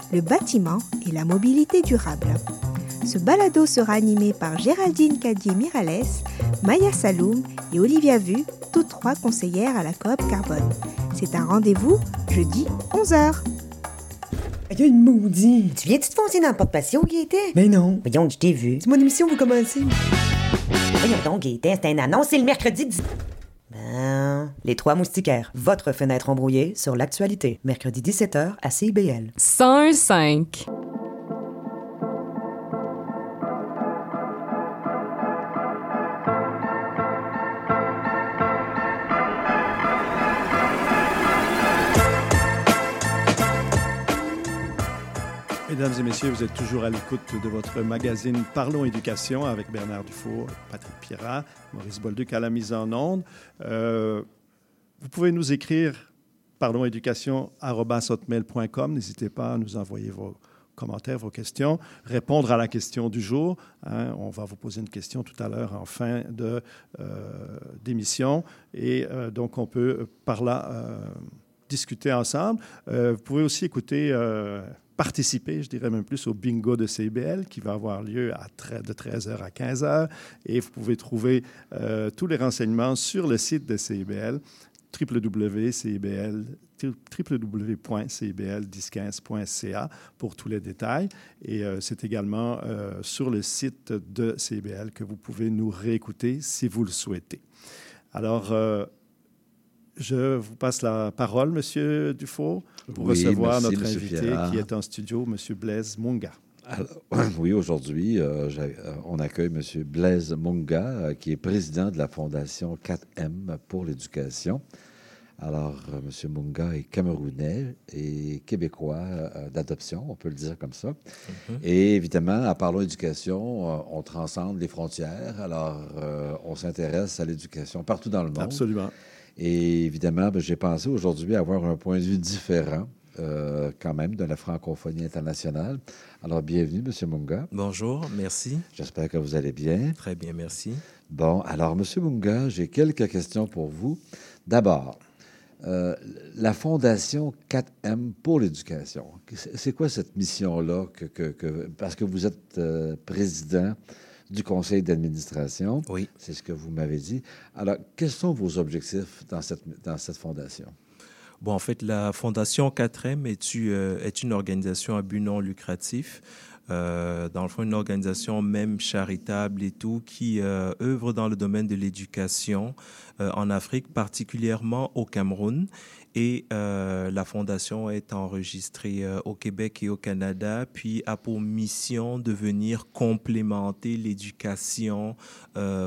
le bâtiment et la mobilité durable. Ce balado sera animé par Géraldine Cadier-Mirales, Maya Saloum et Olivia Vu, toutes trois conseillères à la coop Carbone. C'est un rendez-vous jeudi 11h. Il y a une maudite. Tu viens-tu te foncer dans le porte-patio, Gaëtan? Mais non. Voyons, je t'ai vu. C'est mon émission, vous commencez. Voyons donc, Gaëtan, c'est un annonce, c'est le mercredi 10... Ben... Les Trois Moustiquaires, votre fenêtre embrouillée sur l'actualité. Mercredi 17h à CIBL. 105. Mesdames et messieurs, vous êtes toujours à l'écoute de votre magazine Parlons Éducation avec Bernard Dufour, Patrick Pirat, Maurice Bolduc à la mise en onde. Euh, vous pouvez nous écrire parlonséducation.com. N'hésitez pas à nous envoyer vos commentaires, vos questions, répondre à la question du jour. Hein. on va vous poser une question tout à l'heure en fin de, euh, d'émission. Et euh, donc, on peut par là discuter ensemble. vous pouvez aussi écouter participer, je dirais même plus, au bingo de CBL qui va avoir lieu de 13h à 15h. Et vous pouvez trouver euh, tous les renseignements sur le site de CBL www.cibl www.cibl1015.ca pour tous les détails. Et euh, c'est également euh, sur le site de CIBL que vous pouvez nous réécouter si vous le souhaitez. Alors, je vous passe la parole, Monsieur Dufour, pour Oui, recevoir merci, notre Monsieur invité qui est en studio, Monsieur Blaise Munga. Alors, oui, aujourd'hui, euh, euh, on accueille M. Blaise Munga, euh, qui est président de la Fondation 4M pour l'éducation. Alors, euh, M. Munga est camerounais et québécois euh, d'adoption, on peut le dire comme ça. Et évidemment, en parlant d'éducation, euh, on transcende les frontières. Alors, euh, on s'intéresse à l'éducation partout dans le monde. Absolument. Et évidemment, ben, j'ai pensé aujourd'hui avoir un point de vue différent, euh, quand même, de la francophonie internationale. Alors, bienvenue, M. Munga. Bonjour, merci. J'espère que vous allez bien. Très bien, merci. Bon, alors, M. Munga, j'ai quelques questions pour vous. D'abord, euh, la Fondation 4M pour l'éducation, c'est c'est quoi cette mission-là? Que, que- que- parce que vous êtes euh, président du conseil d'administration. Oui. C'est ce que vous m'avez dit. Alors, quels sont vos objectifs dans cette, dans cette fondation? Bon, en fait, la Fondation 4M est, u- euh, est une organisation à but non lucratif. Euh, dans le fond, une organisation même charitable et tout, qui euh, œuvre dans le domaine de l'éducation euh, en Afrique, particulièrement au Cameroun. Et la fondation est enregistrée au Québec et au Canada, puis a pour mission de venir complémenter l'éducation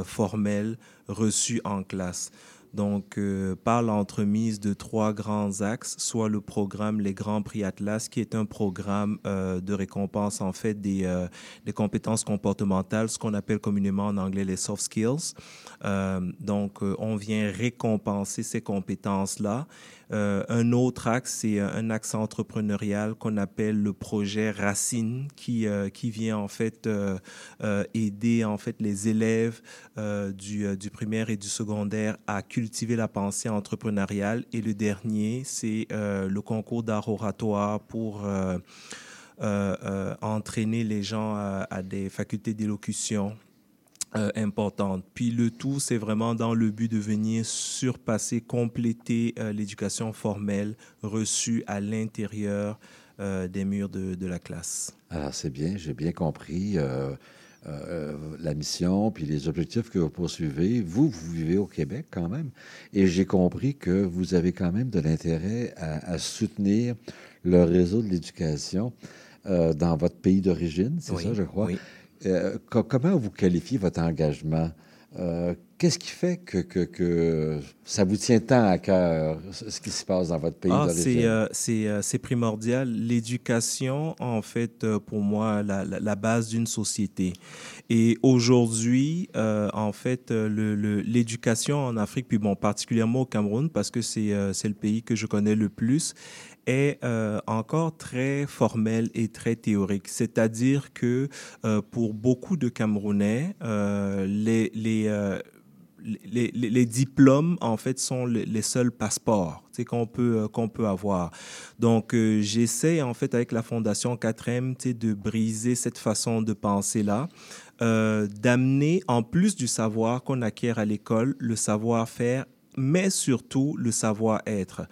formelle reçue en classe. Donc, euh, par l'entremise de trois grands axes, soit le programme Les Grands Prix Atlas, qui est un programme euh, de récompense en fait des, euh, des compétences comportementales, ce qu'on appelle communément en anglais les soft skills. Euh, donc, euh, on vient récompenser ces compétences-là. Euh, un autre axe, c'est un axe entrepreneurial qu'on appelle le projet Racine, qui, euh, qui vient en fait euh, euh, aider en fait les élèves euh, du, euh, du primaire et du secondaire à cultiver la pensée entrepreneuriale. Et le dernier, c'est euh, le concours d'art oratoire pour euh, euh, euh, entraîner les gens à des facultés d'élocution euh, importante. Puis le tout, c'est vraiment dans le but de venir surpasser, compléter euh, l'éducation formelle reçue à l'intérieur euh, des murs de, de la classe. Alors, c'est bien, j'ai bien compris la mission puis les objectifs que vous poursuivez. Vous, vous vivez au Québec quand même, et j'ai compris que vous avez quand même de l'intérêt à, à soutenir le réseau de l'éducation euh, dans votre pays d'origine, c'est Oui, ça, je crois. oui. Euh, co- comment vous qualifiez votre engagement? Euh, Qu'est-ce qui fait que, que, que ça vous tient tant à cœur, ce qui se passe dans votre pays Ah, c'est euh, c'est, primordial. L'éducation, en fait, pour moi, la, la, la base d'une société. Et aujourd'hui, euh, en fait, le- le- l'éducation en Afrique, puis bon, particulièrement au Cameroun, parce que c'est le pays que je connais le plus, est euh, encore très formelle et très théorique. C'est-à-dire que euh, pour beaucoup de Camerounais, euh, les, diplômes, en fait, sont les, seuls passeports qu'on peut, avoir. Donc, j'essaie, en fait, avec la Fondation 4M, tu sais, de briser cette façon de penser-là, d'amener, en plus du savoir qu'on acquiert à l'école, le savoir-faire, mais surtout le savoir-être.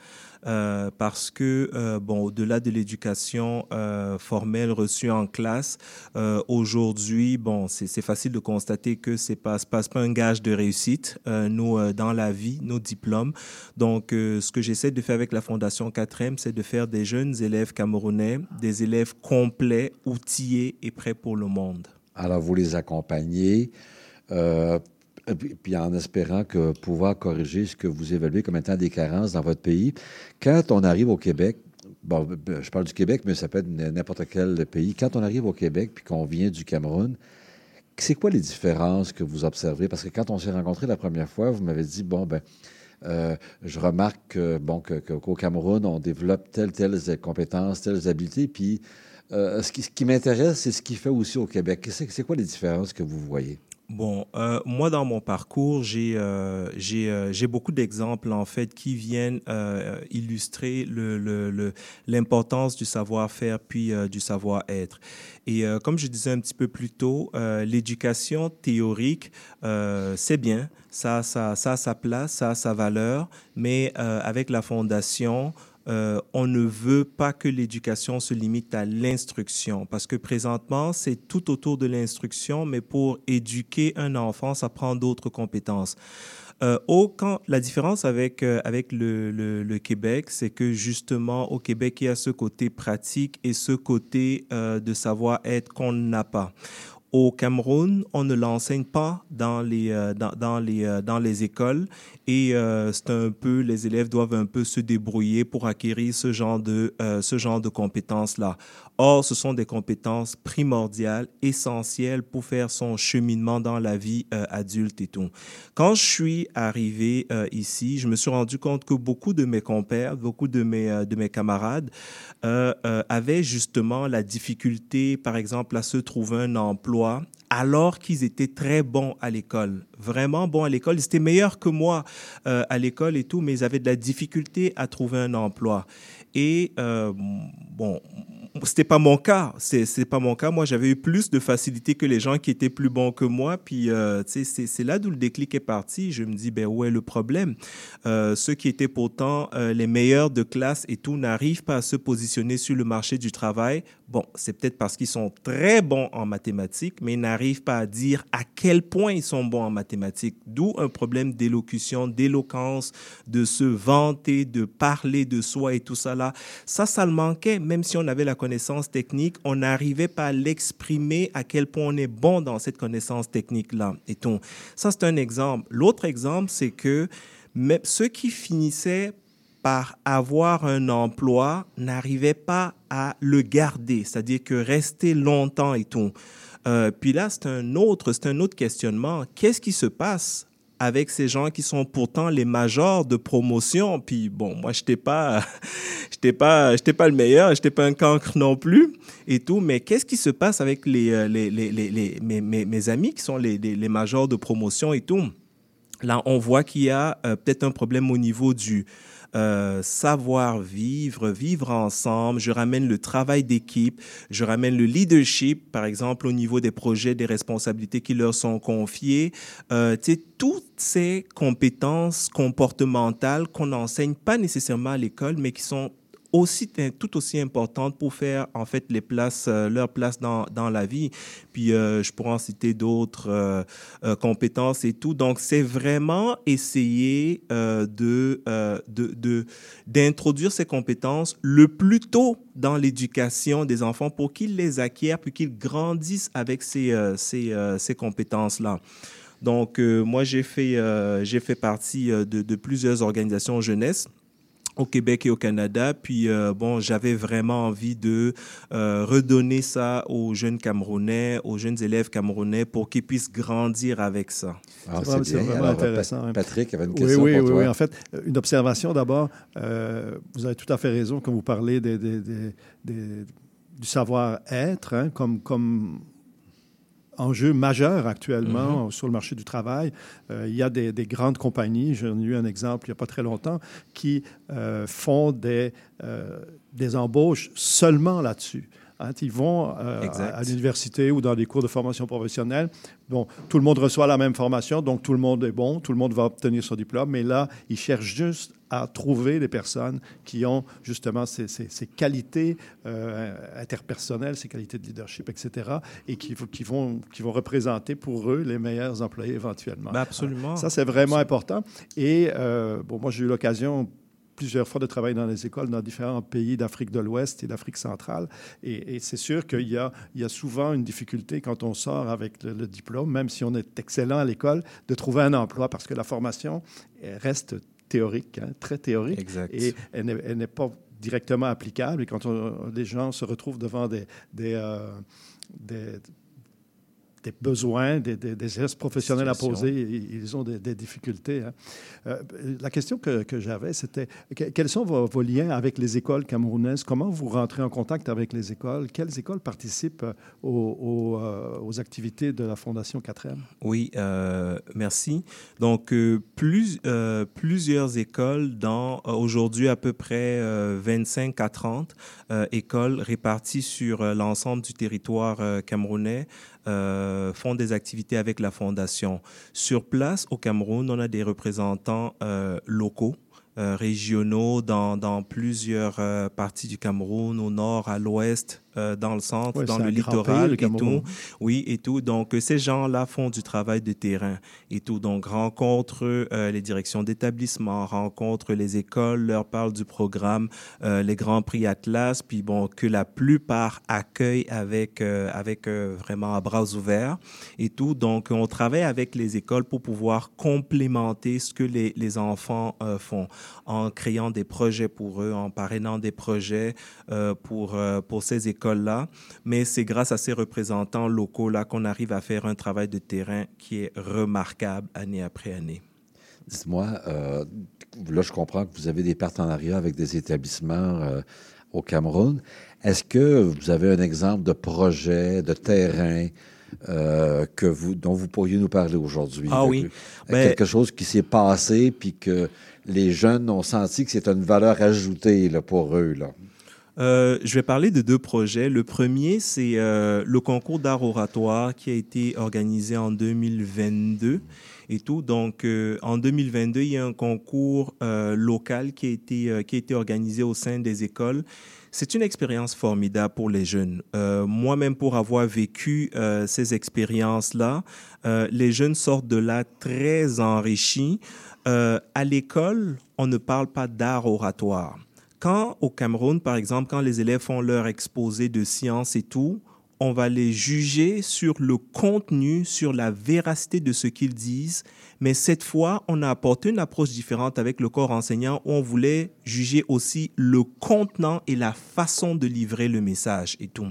Euh, parce que, euh, bon, au-delà de l'éducation euh, formelle reçue en classe, aujourd'hui, bon, c'est facile de constater que pas, c'est pas, c'est pas un gage de réussite, nous, dans la vie, nos diplômes. Donc, ce que j'essaie de faire avec la Fondation 4M, c'est de faire des jeunes élèves camerounais, des élèves complets, outillés et prêts pour le monde. Alors, vous les accompagnez, puis puis en espérant pouvoir corriger ce que vous évaluez comme étant des carences dans votre pays. Quand on arrive au Québec, je parle du Québec, mais ça peut être n'importe quel pays. Quand on arrive au Québec puis qu'on vient du Cameroun, c'est quoi les différences que vous observez? Parce que quand on s'est rencontrés la première fois, vous m'avez dit, bon, ben, euh, je remarque que, bon, que- qu'au Cameroun, on développe telles, telles compétences, telles habiletés, puis euh, ce qui, ce qui m'intéresse, c'est ce qui fait aussi au Québec. C'est quoi les différences que vous voyez? Bon, euh, moi, dans mon parcours, j'ai euh, euh, beaucoup d'exemples, en fait, qui viennent illustrer l'importance le, le, du savoir-faire puis du savoir-être. Et comme je disais un petit peu plus tôt, l'éducation théorique, c'est bien, ça, ça, ça a sa place, ça a sa valeur, mais avec la fondation, euh, on ne veut pas que l'éducation se limite à l'instruction, parce que présentement, c'est tout autour de l'instruction, mais pour éduquer un enfant, ça prend d'autres compétences. Euh, la différence avec, euh, avec le, Québec, c'est que justement, au Québec, il y a ce côté pratique et ce côté de savoir-être qu'on n'a pas. Au Cameroun, on ne l'enseigne pas dans les, euh, dans, les, euh, dans les écoles et euh, c'est un peu, les élèves doivent un peu se débrouiller pour acquérir ce genre de, ce genre de compétences-là. Or, ce sont des compétences primordiales, essentielles pour faire son cheminement dans la vie adulte et tout. Quand je suis arrivé ici, je me suis rendu compte que beaucoup de mes compères, beaucoup de mes, de mes camarades avaient justement la difficulté, par exemple, à se trouver un emploi alors qu'ils étaient très bons à l'école, vraiment bons à l'école. Ils étaient meilleurs que moi euh, à l'école et tout, mais ils avaient de la difficulté à trouver un emploi. Et euh, bon, c'était pas mon cas. C'est pas mon cas. Moi, j'avais eu plus de facilité que les gens qui étaient plus bons que moi. Puis, euh, c'est là d'où le déclic est parti. Je me dis, ben où est le problème? Euh, Ceux qui étaient pourtant euh, les meilleurs de classe et tout n'arrivent pas à se positionner sur le marché du travail. Bon, c'est peut-être parce qu'ils sont très bons en mathématiques, mais ils n'arrivent pas à dire à quel point ils sont bons en mathématiques. D'où un problème d'élocution, d'éloquence, de se vanter, de parler de soi et tout ça là. Ça, ça le manquait, même si on avait la connaissance technique, on n'arrivait pas à l'exprimer à quel point on est bon dans cette connaissance technique-là. Et donc, ça, c'est un exemple. L'autre exemple, c'est que même ceux qui finissaient par avoir un emploi n'arrivaient pas à le garder, c'est-à-dire que rester longtemps et tout. Euh, puis là, c'est un autre, c'est un autre questionnement. Qu'est-ce qui se passe avec ces gens qui sont pourtant les majors de promotion. Puis bon, moi, pas, j'étais pas, j'étais pas le meilleur, je n'étais pas un cancre non plus et tout. Mais qu'est-ce qui se passe avec les, euh, les, les, mes, amis qui sont les, les, majors de promotion et tout? Là, on voit qu'il y a euh, peut-être un problème au niveau du euh, savoir vivre, vivre ensemble. Je ramène le travail d'équipe, je ramène le leadership, par exemple, au niveau des projets, des responsabilités qui leur sont confiées. Euh, toutes ces compétences comportementales qu'on n'enseigne pas nécessairement à l'école, mais qui sont aussi tout aussi importante pour faire en fait les places euh, leur place dans, dans la vie. Puis euh, je pourrais en citer d'autres euh, compétences et tout. Donc c'est vraiment essayer de de d'introduire ces compétences le plus tôt dans l'éducation des enfants pour qu'ils les acquièrent puis qu'ils grandissent avec ces ces, ces compétences là donc moi j'ai fait j'ai fait partie de, de plusieurs organisations jeunesse au Québec et au Canada. Puis, euh, bon, j'avais vraiment envie de euh, redonner ça aux jeunes Camerounais, aux jeunes élèves camerounais pour qu'ils puissent grandir avec ça. Ah, c'est vraiment intéressant. Hein. Patrick avait une question oui, oui, Oui, oui, en fait, une observation d'abord. Euh, vous avez tout à fait raison quand vous parlez des, des, des, du savoir-être, hein, comme, comme enjeu majeur actuellement mm-hmm. sur le marché du travail. Euh, il y a des, grandes compagnies, j'en ai eu un exemple il n'y a pas très longtemps, qui euh, font des, euh, des embauches seulement là-dessus. Hein, ils vont à, l'université ou dans des cours de formation professionnelle. Bon, tout le monde reçoit la même formation, donc tout le monde est bon, tout le monde va obtenir son diplôme, mais là, ils cherchent juste à trouver des personnes qui ont justement ces, ces, qualités euh, interpersonnelles, ces qualités de leadership, etc., et qui, qui, vont, qui vont représenter pour eux les meilleurs employés éventuellement. Ben absolument. Ça, c'est vraiment important. Et euh, bon, moi, j'ai eu l'occasion plusieurs fois de travailler dans les écoles dans différents pays d'Afrique de l'Ouest et d'Afrique centrale. Et, c'est sûr qu'il y y a souvent une difficulté quand on sort avec le, le diplôme, même si on est excellent à l'école, de trouver un emploi parce que la formation reste théorique, hein, très théorique. Exact. Et elle n'est pas directement applicable. Et quand les gens se retrouvent devant des, des, euh, des des besoins, des, des, des gestes professionnels à poser, ils ont des, des difficultés. hein. Euh, la question que, que j'avais, c'était que- quels sont vos, vos liens avec les écoles camerounaises? Comment vous rentrez en contact avec les écoles? Quelles écoles participent euh, aux, aux, euh, aux activités de la Fondation 4M? Oui, euh, merci. Donc, euh, plus, plusieurs écoles dans aujourd'hui à peu près euh, 25 à 30 euh, écoles réparties sur l'ensemble du territoire camerounais euh, font des activités avec la Fondation. Sur place, au Cameroun, on a des représentants euh, locaux. euh, régionaux dans, plusieurs parties du Cameroun, au nord, à l'ouest, euh, dans le centre, Ouais, dans le littoral et tout. Oui, et tout. Donc, euh, ces gens-là font du travail de terrain et tout. Donc, rencontrent euh, les directions d'établissement, rencontrent les écoles, leur parlent du programme, euh, les grands prix Atlas, puis bon, que la plupart accueillent avec, avec vraiment à bras ouverts et tout. Donc, on travaille avec les écoles pour pouvoir complémenter ce que les, les enfants font en créant des projets pour eux, en parrainant des projets pour, pour ces écoles-là. Mais c'est grâce à ces représentants locaux-là qu'on arrive à faire un travail de terrain qui est remarquable année après année. Dites-moi, euh, là, je comprends que vous avez des partenariats avec des établissements euh, au Cameroun. Est-ce que vous avez un exemple de projet, de terrain euh, que vous, dont vous pourriez nous parler aujourd'hui? Ah oui. que- Ben- quelque chose qui s'est passé, puis que les jeunes ont senti que c'est une valeur ajoutée là, pour eux. Là. Euh, je vais parler de deux projets. Le premier, c'est euh, le concours d'art oratoire qui a été organisé en 2022 et tout. Donc, euh, en 2022, il y a un concours local qui a, été, qui a été organisé au sein des écoles. C'est une expérience formidable pour les jeunes. Moi-même, pour avoir vécu ces expériences-là, les jeunes sortent de là très enrichis. À l'école, on ne parle pas d'art oratoire. Quand au Cameroun, par exemple, quand les élèves font leur exposé de sciences et tout, on va les juger sur le contenu, sur la véracité de ce qu'ils disent. Mais cette fois, on a apporté une approche différente avec le corps enseignant où on voulait juger aussi le contenant et la façon de livrer le message et tout.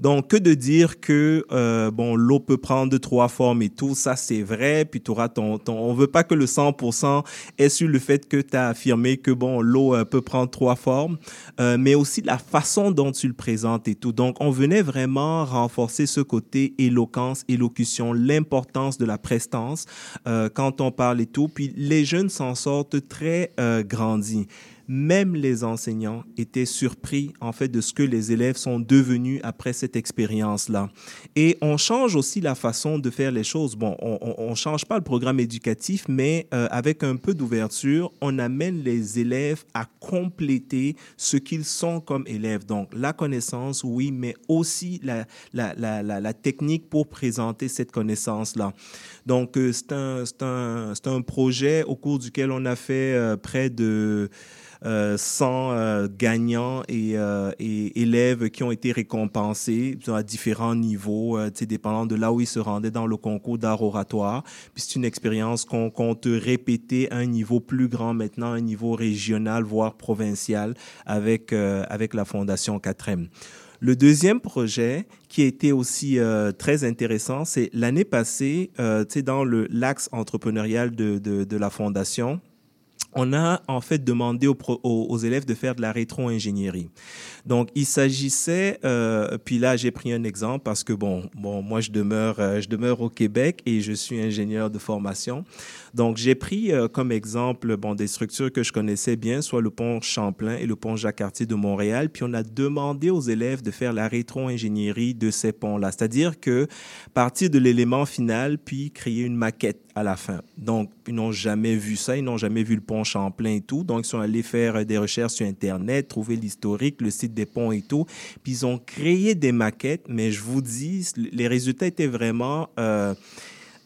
Donc, que de dire que, euh, bon, l'eau peut prendre trois formes et tout, ça c'est vrai, puis tu auras ton, ton... On veut pas que le 100% est sur le fait que tu as affirmé que, bon, l'eau euh, peut prendre trois formes, euh, mais aussi la façon dont tu le présentes et tout. Donc, on venait vraiment renforcer ce côté éloquence, élocution, l'importance de la prestance euh, on parle et tout. Puis les jeunes s'en sortent très euh, grandis. Même les enseignants étaient surpris en fait de ce que les élèves sont devenus après cette expérience-là. Et on change aussi la façon de faire les choses. Bon, on ne change pas le programme éducatif, mais euh, avec un peu d'ouverture, on amène les élèves à compléter ce qu'ils sont comme élèves. Donc la connaissance, oui, mais aussi la, la, la, la, technique pour présenter cette connaissance-là. Donc euh, c'est un, un, un projet au cours duquel on a fait euh, près de 100 euh, gagnants et, euh, et, élèves qui ont été récompensés à différents niveaux, euh, dépendant de là où ils se rendaient dans le concours d'art oratoire. Puis c'est une expérience qu'on compte répéter à un niveau plus grand maintenant, un niveau régional, voire provincial, avec, euh, avec la Fondation 4M. Le deuxième projet qui a été aussi euh, très intéressant, c'est l'année passée, euh, dans l'axe entrepreneurial de, de la Fondation, on a en fait demandé aux, élèves de faire de la rétro-ingénierie. Donc, il s'agissait, euh, puis là, j'ai pris un exemple parce que, bon, bon moi, je demeure, euh, je demeure au Québec et je suis ingénieur de formation. Donc, j'ai pris euh, comme exemple bon, des structures que je connaissais bien, soit le pont Champlain et le pont Jacques-Cartier de Montréal. Puis, on a demandé aux élèves de faire la rétro-ingénierie de ces ponts-là. C'est-à-dire que partir de l'élément final, puis créer une maquette à la fin. Donc, ils n'ont jamais vu ça, ils n'ont jamais vu le pont Champlain et tout. Donc, ils sont allés faire des recherches sur Internet, trouver l'historique, le site des ponts et tout. Puis, ils ont créé des maquettes, mais je vous dis, les résultats étaient vraiment... Euh,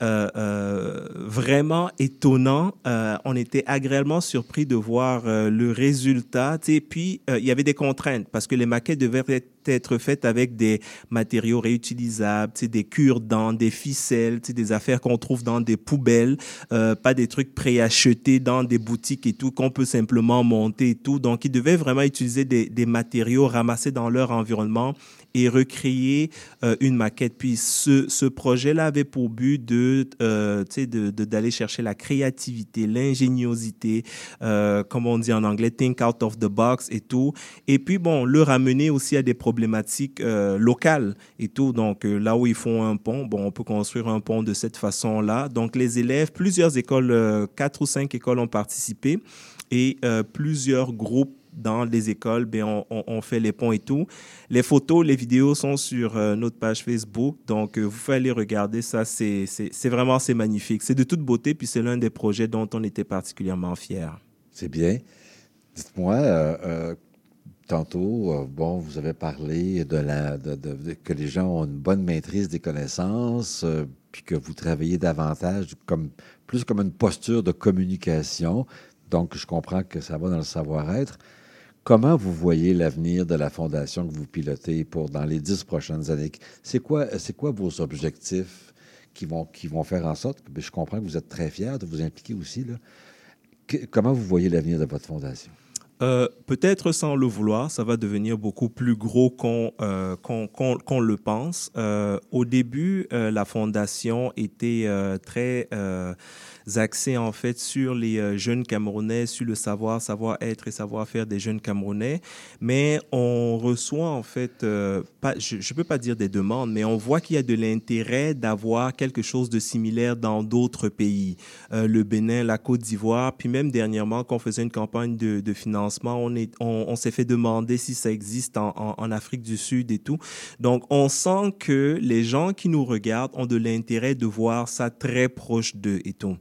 euh, euh, vraiment étonnant. Euh, on était agréablement surpris de voir euh, le résultat. Et puis, euh, il y avait des contraintes parce que les maquettes devaient être être faites avec des matériaux réutilisables, des cure-dents, des ficelles, des affaires qu'on trouve dans des poubelles, euh, pas des trucs préachetés dans des boutiques et tout, qu'on peut simplement monter et tout. Donc, ils devaient vraiment utiliser des, des matériaux ramassés dans leur environnement et recréer euh, une maquette. Puis ce, ce projet-là avait pour but de, euh, de, d'aller chercher la créativité, l'ingéniosité, euh, comme on dit en anglais, think out of the box et tout. Et puis bon, le ramener aussi à des problématiques euh, locales et tout. Donc euh, là où ils font un pont, bon, on peut construire un pont de cette façon-là. Donc les élèves, plusieurs écoles, euh, quatre ou cinq écoles ont participé et euh, plusieurs groupes dans les écoles, ben, on, fait les ponts et tout. Les photos, les vidéos sont sur notre page Facebook, donc vous pouvez aller regarder ça. C'est vraiment c'est magnifique. C'est de toute beauté, puis c'est l'un des projets dont on était particulièrement fiers. C'est bien. Dites-moi, euh, tantôt, euh, bon, vous avez parlé de la, de, que les gens ont une bonne maîtrise des connaissances, euh, puis que vous travaillez davantage comme plus comme une posture de communication. Donc, je comprends que ça va dans le savoir-être. Comment vous voyez l'avenir de la fondation que vous pilotez pour dans les dix prochaines années? C'est quoi, c'est quoi vos objectifs qui vont, qui vont faire en sorte que je comprends que vous êtes très fiers de vous impliquer aussi. Comment vous voyez l'avenir de votre fondation? Euh, Peut-être sans le vouloir, ça va devenir beaucoup plus gros qu'on euh, qu'on- qu'on le pense. Euh, au début, euh, la fondation était très axée en fait sur les euh, jeunes Camerounais, sur le savoir, savoir-être et savoir-faire des jeunes Camerounais. Mais on reçoit en fait, euh, pas, je ne peux pas dire des demandes, mais on voit qu'il y a de l'intérêt d'avoir quelque chose de similaire dans d'autres pays. Euh, le Bénin, la Côte d'Ivoire, puis même dernièrement, quand on faisait une campagne de, de financement, on, est, on, on s'est fait demander si ça existe en, en, en Afrique du Sud et tout. Donc, on sent que les gens qui nous regardent ont de l'intérêt de voir ça très proche d'eux et tout.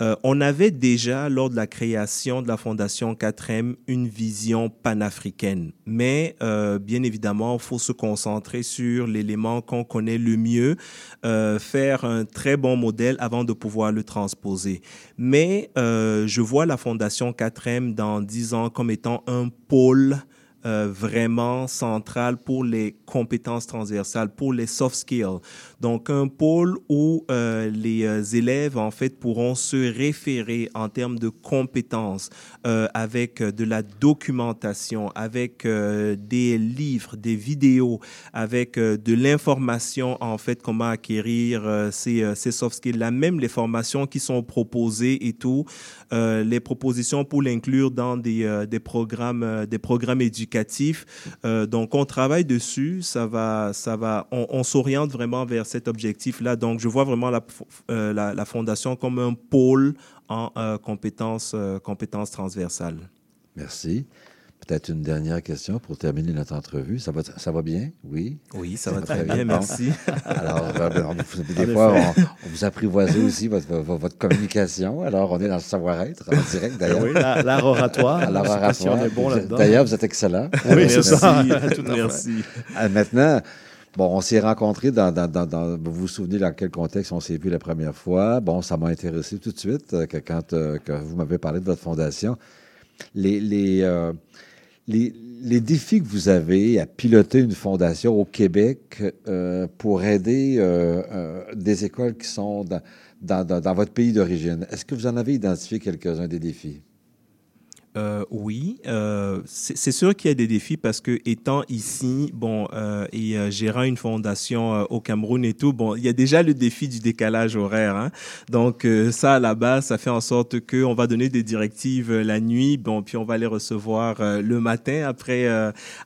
Euh, on avait déjà, lors de la création de la Fondation 4M, une vision panafricaine. Mais, euh, bien évidemment, il faut se concentrer sur l'élément qu'on connaît le mieux, euh, faire un très bon modèle avant de pouvoir le transposer. Mais je vois la Fondation 4M dans 10 ans comme étant un pôle euh, vraiment central pour les compétences transversales, pour les soft skills. Donc, un pôle où euh, les euh, élèves, en fait, pourront se référer en termes de compétences euh, avec euh, de la documentation, avec des livres, des vidéos, avec de l'information, en fait, comment acquérir ces, ces soft skills-là, même les formations qui sont proposées et tout, les propositions pour l'inclure dans des, des programmes, des programmes éducatifs. Euh, donc, on travaille dessus. Ça va, ça va. On, s'oriente vraiment vers cet objectif-là. Donc, je vois vraiment la, euh, la, fondation comme un pôle en euh, compétences, compétences transversales. Merci. Peut-être une dernière question pour terminer notre entrevue. Ça va, ça va bien? Oui? Oui, ça va très bien, merci. Alors, euh, ben, on- des fois, on, on vous apprivoise aussi votre, communication. Alors, on est dans le savoir-être en direct, d'ailleurs. Oui, la- l'art oratoire. L'art oratoire. bon. D'ailleurs, vous êtes excellent. Oui, c'est ça. Merci. Tout. Merci. Ah, Maintenant, bon, on s'est rencontrés dans, dans, dans, dans- Vous vous souvenez dans quel contexte on s'est vu la première fois? Bon, ça m'a intéressé tout de suite euh, que quand euh, que vous m'avez parlé de votre fondation. Les, les, euh, les, les défis que vous avez à piloter une fondation au Québec euh, pour aider euh, euh, des écoles qui sont dans, dans, dans- votre pays d'origine, est-ce que vous en avez identifié quelques-uns des défis? Euh, oui, euh, c'est sûr qu'il y a des défis parce que étant ici, bon, euh, et euh, gérant une fondation euh, au Cameroun et tout, bon, il y a déjà le défi du décalage horaire. Hein? Donc euh, ça, à la base, ça fait en sorte que on va donner des directives la nuit, bon, puis on va les recevoir le matin après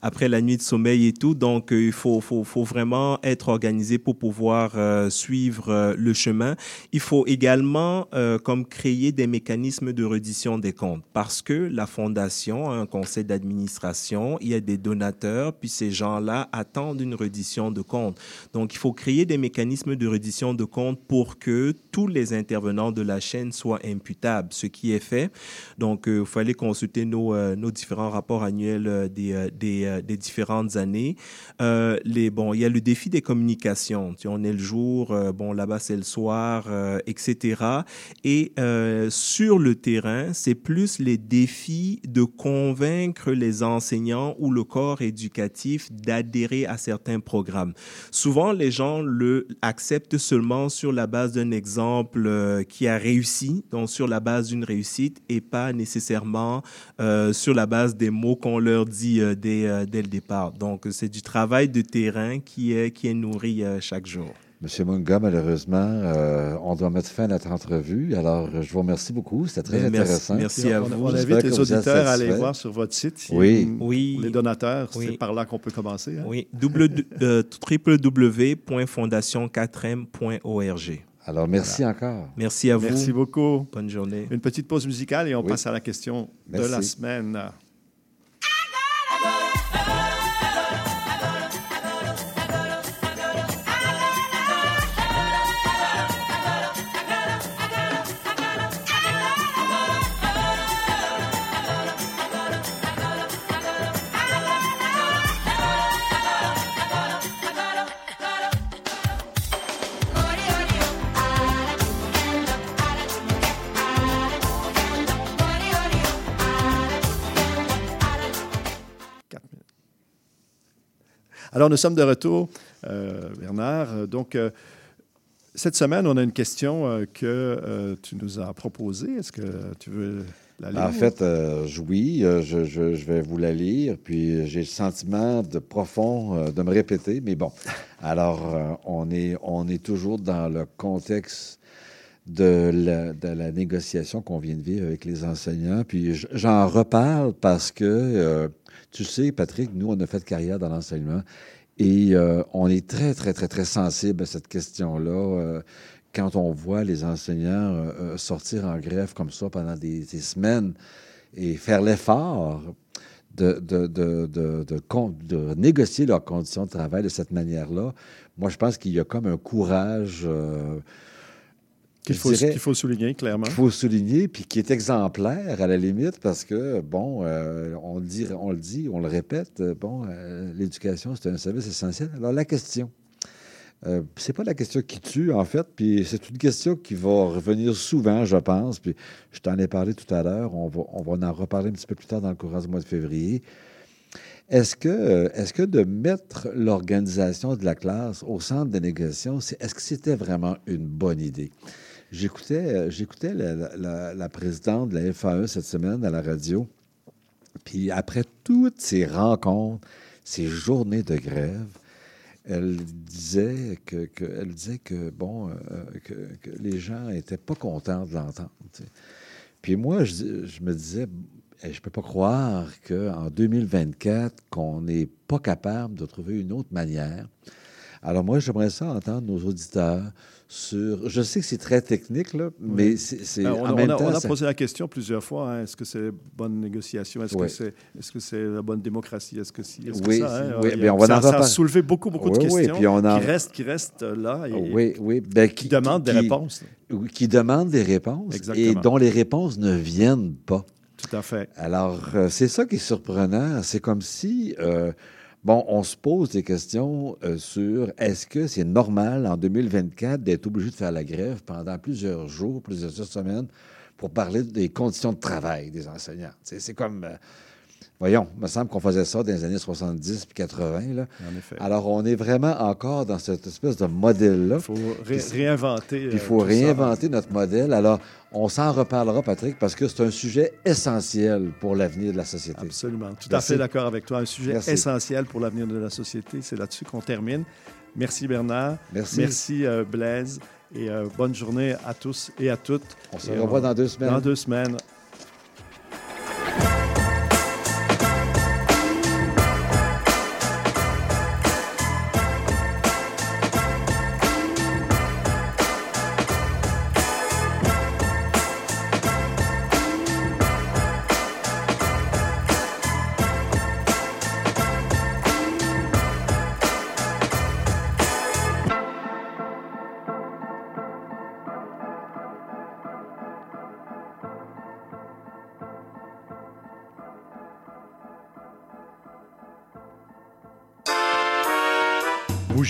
après la nuit de sommeil et tout. Donc il faut faut faut vraiment être organisé pour pouvoir suivre le chemin. Il faut également comme créer des mécanismes de reddition des comptes parce que la fondation, un conseil d'administration, il y a des donateurs, puis ces gens-là attendent une reddition de compte. Donc, il faut créer des mécanismes de reddition de compte pour que tous les intervenants de la chaîne soient imputables, ce qui est fait. Donc, il fallait consulter nos, nos différents rapports annuels des, des, des différentes années. les, bon, il y a le défi des communications. On est le jour, bon, là-bas c'est le soir, etc. Et sur le terrain, c'est plus les défis de convaincre les enseignants ou le corps éducatif d'adhérer à certains programmes. Souvent, les gens le acceptent seulement sur la base d'un exemple euh, qui a réussi, donc sur la base d'une réussite et pas nécessairement euh, sur la base des mots qu'on leur dit euh, dès, dès, le départ. Donc, c'est du travail de terrain qui est, qui est nourri chaque jour. Monsieur Munga, malheureusement, euh, on doit mettre fin à notre entrevue. Alors, je vous remercie beaucoup. C'était très intéressant. Merci à vous. On, invite les auditeurs à aller voir sur votre site. Oui. oui. Les donateurs, c'est par là qu'on peut commencer. Hein? Oui. Euh, www.fondation4m.org. Alors, merci encore. Merci à vous. Merci beaucoup. Bonne journée. Une petite pause musicale et on passe à la question de la semaine. Alors, nous sommes de retour, euh, Bernard. Donc, euh, cette semaine, on a une question euh, que tu nous as proposée. Est-ce que tu veux la lire? En fait, oui, je, vais vous la lire. Puis, j'ai le sentiment de profond de me répéter. Mais bon, alors, on, est, toujours dans le contexte de la négociation qu'on vient de vivre avec les enseignants. Puis, j'en reparle parce que tu sais, Patrick, nous, on a fait carrière dans l'enseignement et euh, on est très, très, très, très sensible à cette question-là. Euh, quand on voit les enseignants euh, sortir en grève comme ça pendant des, semaines et faire l'effort de, de, de, de, négocier leurs conditions de travail de cette manière-là, moi, je pense qu'il y a comme un courage qu'il faut, souligner, clairement. Qu'il faut souligner, puis qui est exemplaire à la limite, parce que, bon, euh, on, le dit, on le dit, on le répète, euh, bon, euh, l'éducation, c'est un service essentiel. Alors, la question, euh, c'est pas la question qui tue, en fait, puis c'est une question qui va revenir souvent, je pense, puis je t'en ai parlé tout à l'heure, on va, on va en reparler un petit peu plus tard dans le courant du mois de février. Est-ce que, est-ce que de mettre l'organisation de la classe au centre des négociations, est-ce que c'était vraiment une bonne idée? J'écoutais, euh, j'écoutais la, présidente de la FAE cette semaine à la radio. Puis après toutes ces rencontres, ces journées de grève, elle disait que, elle disait que bon, euh, que, les gens n'étaient pas contents de l'entendre. Puis moi, je, me disais, je ne peux pas croire qu'en 2024, qu'on n'est pas capable de trouver une autre manière. Alors moi, j'aimerais ça entendre nos auditeurs sur. Je sais que c'est très technique, là, mais c'est. Ben, on, on, a, posé la question plusieurs fois. Hein, est-ce que c'est bonne négociation? Est-ce que c'est est -ce c'est la bonne démocratie? Est-ce que si? Est Oui, ça, hein, oui on va ça, en ça a soulevé beaucoup, beaucoup de questions puis on qui, restent, qui restent là et oui, oui. Ben, qui, demandent des réponses. Qui demandent des réponses et dont les réponses ne viennent pas. Tout à fait. Alors, euh, c'est ça qui est surprenant. C'est comme si. Euh, On se pose des questions euh, sur est-ce que c'est normal en 2024 d'être obligé de faire la grève pendant plusieurs jours, plusieurs semaines pour parler des conditions de travail des enseignants? C'est comme... Euh, Voyons, il me semble qu'on faisait ça dans les années 70 puis 80. Là. En effet. Alors, on est vraiment encore dans cette espèce de modèle-là. Il faut réinventer. Il faut euh, réinventer notre modèle. Alors, on s'en reparlera, Patrick, parce que c'est un sujet essentiel pour l'avenir de la société. Absolument. Tout à fait d'accord avec toi. Un sujet essentiel pour l'avenir de la société. C'est là-dessus qu'on termine. Merci, Bernard. Merci. Merci, euh, Blaise. Et euh, bonne journée à tous et à toutes. On se revoit dans deux semaines. Dans deux semaines.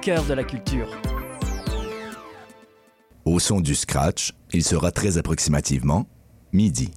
Cœur de la culture. Au son du scratch, il sera très approximativement midi.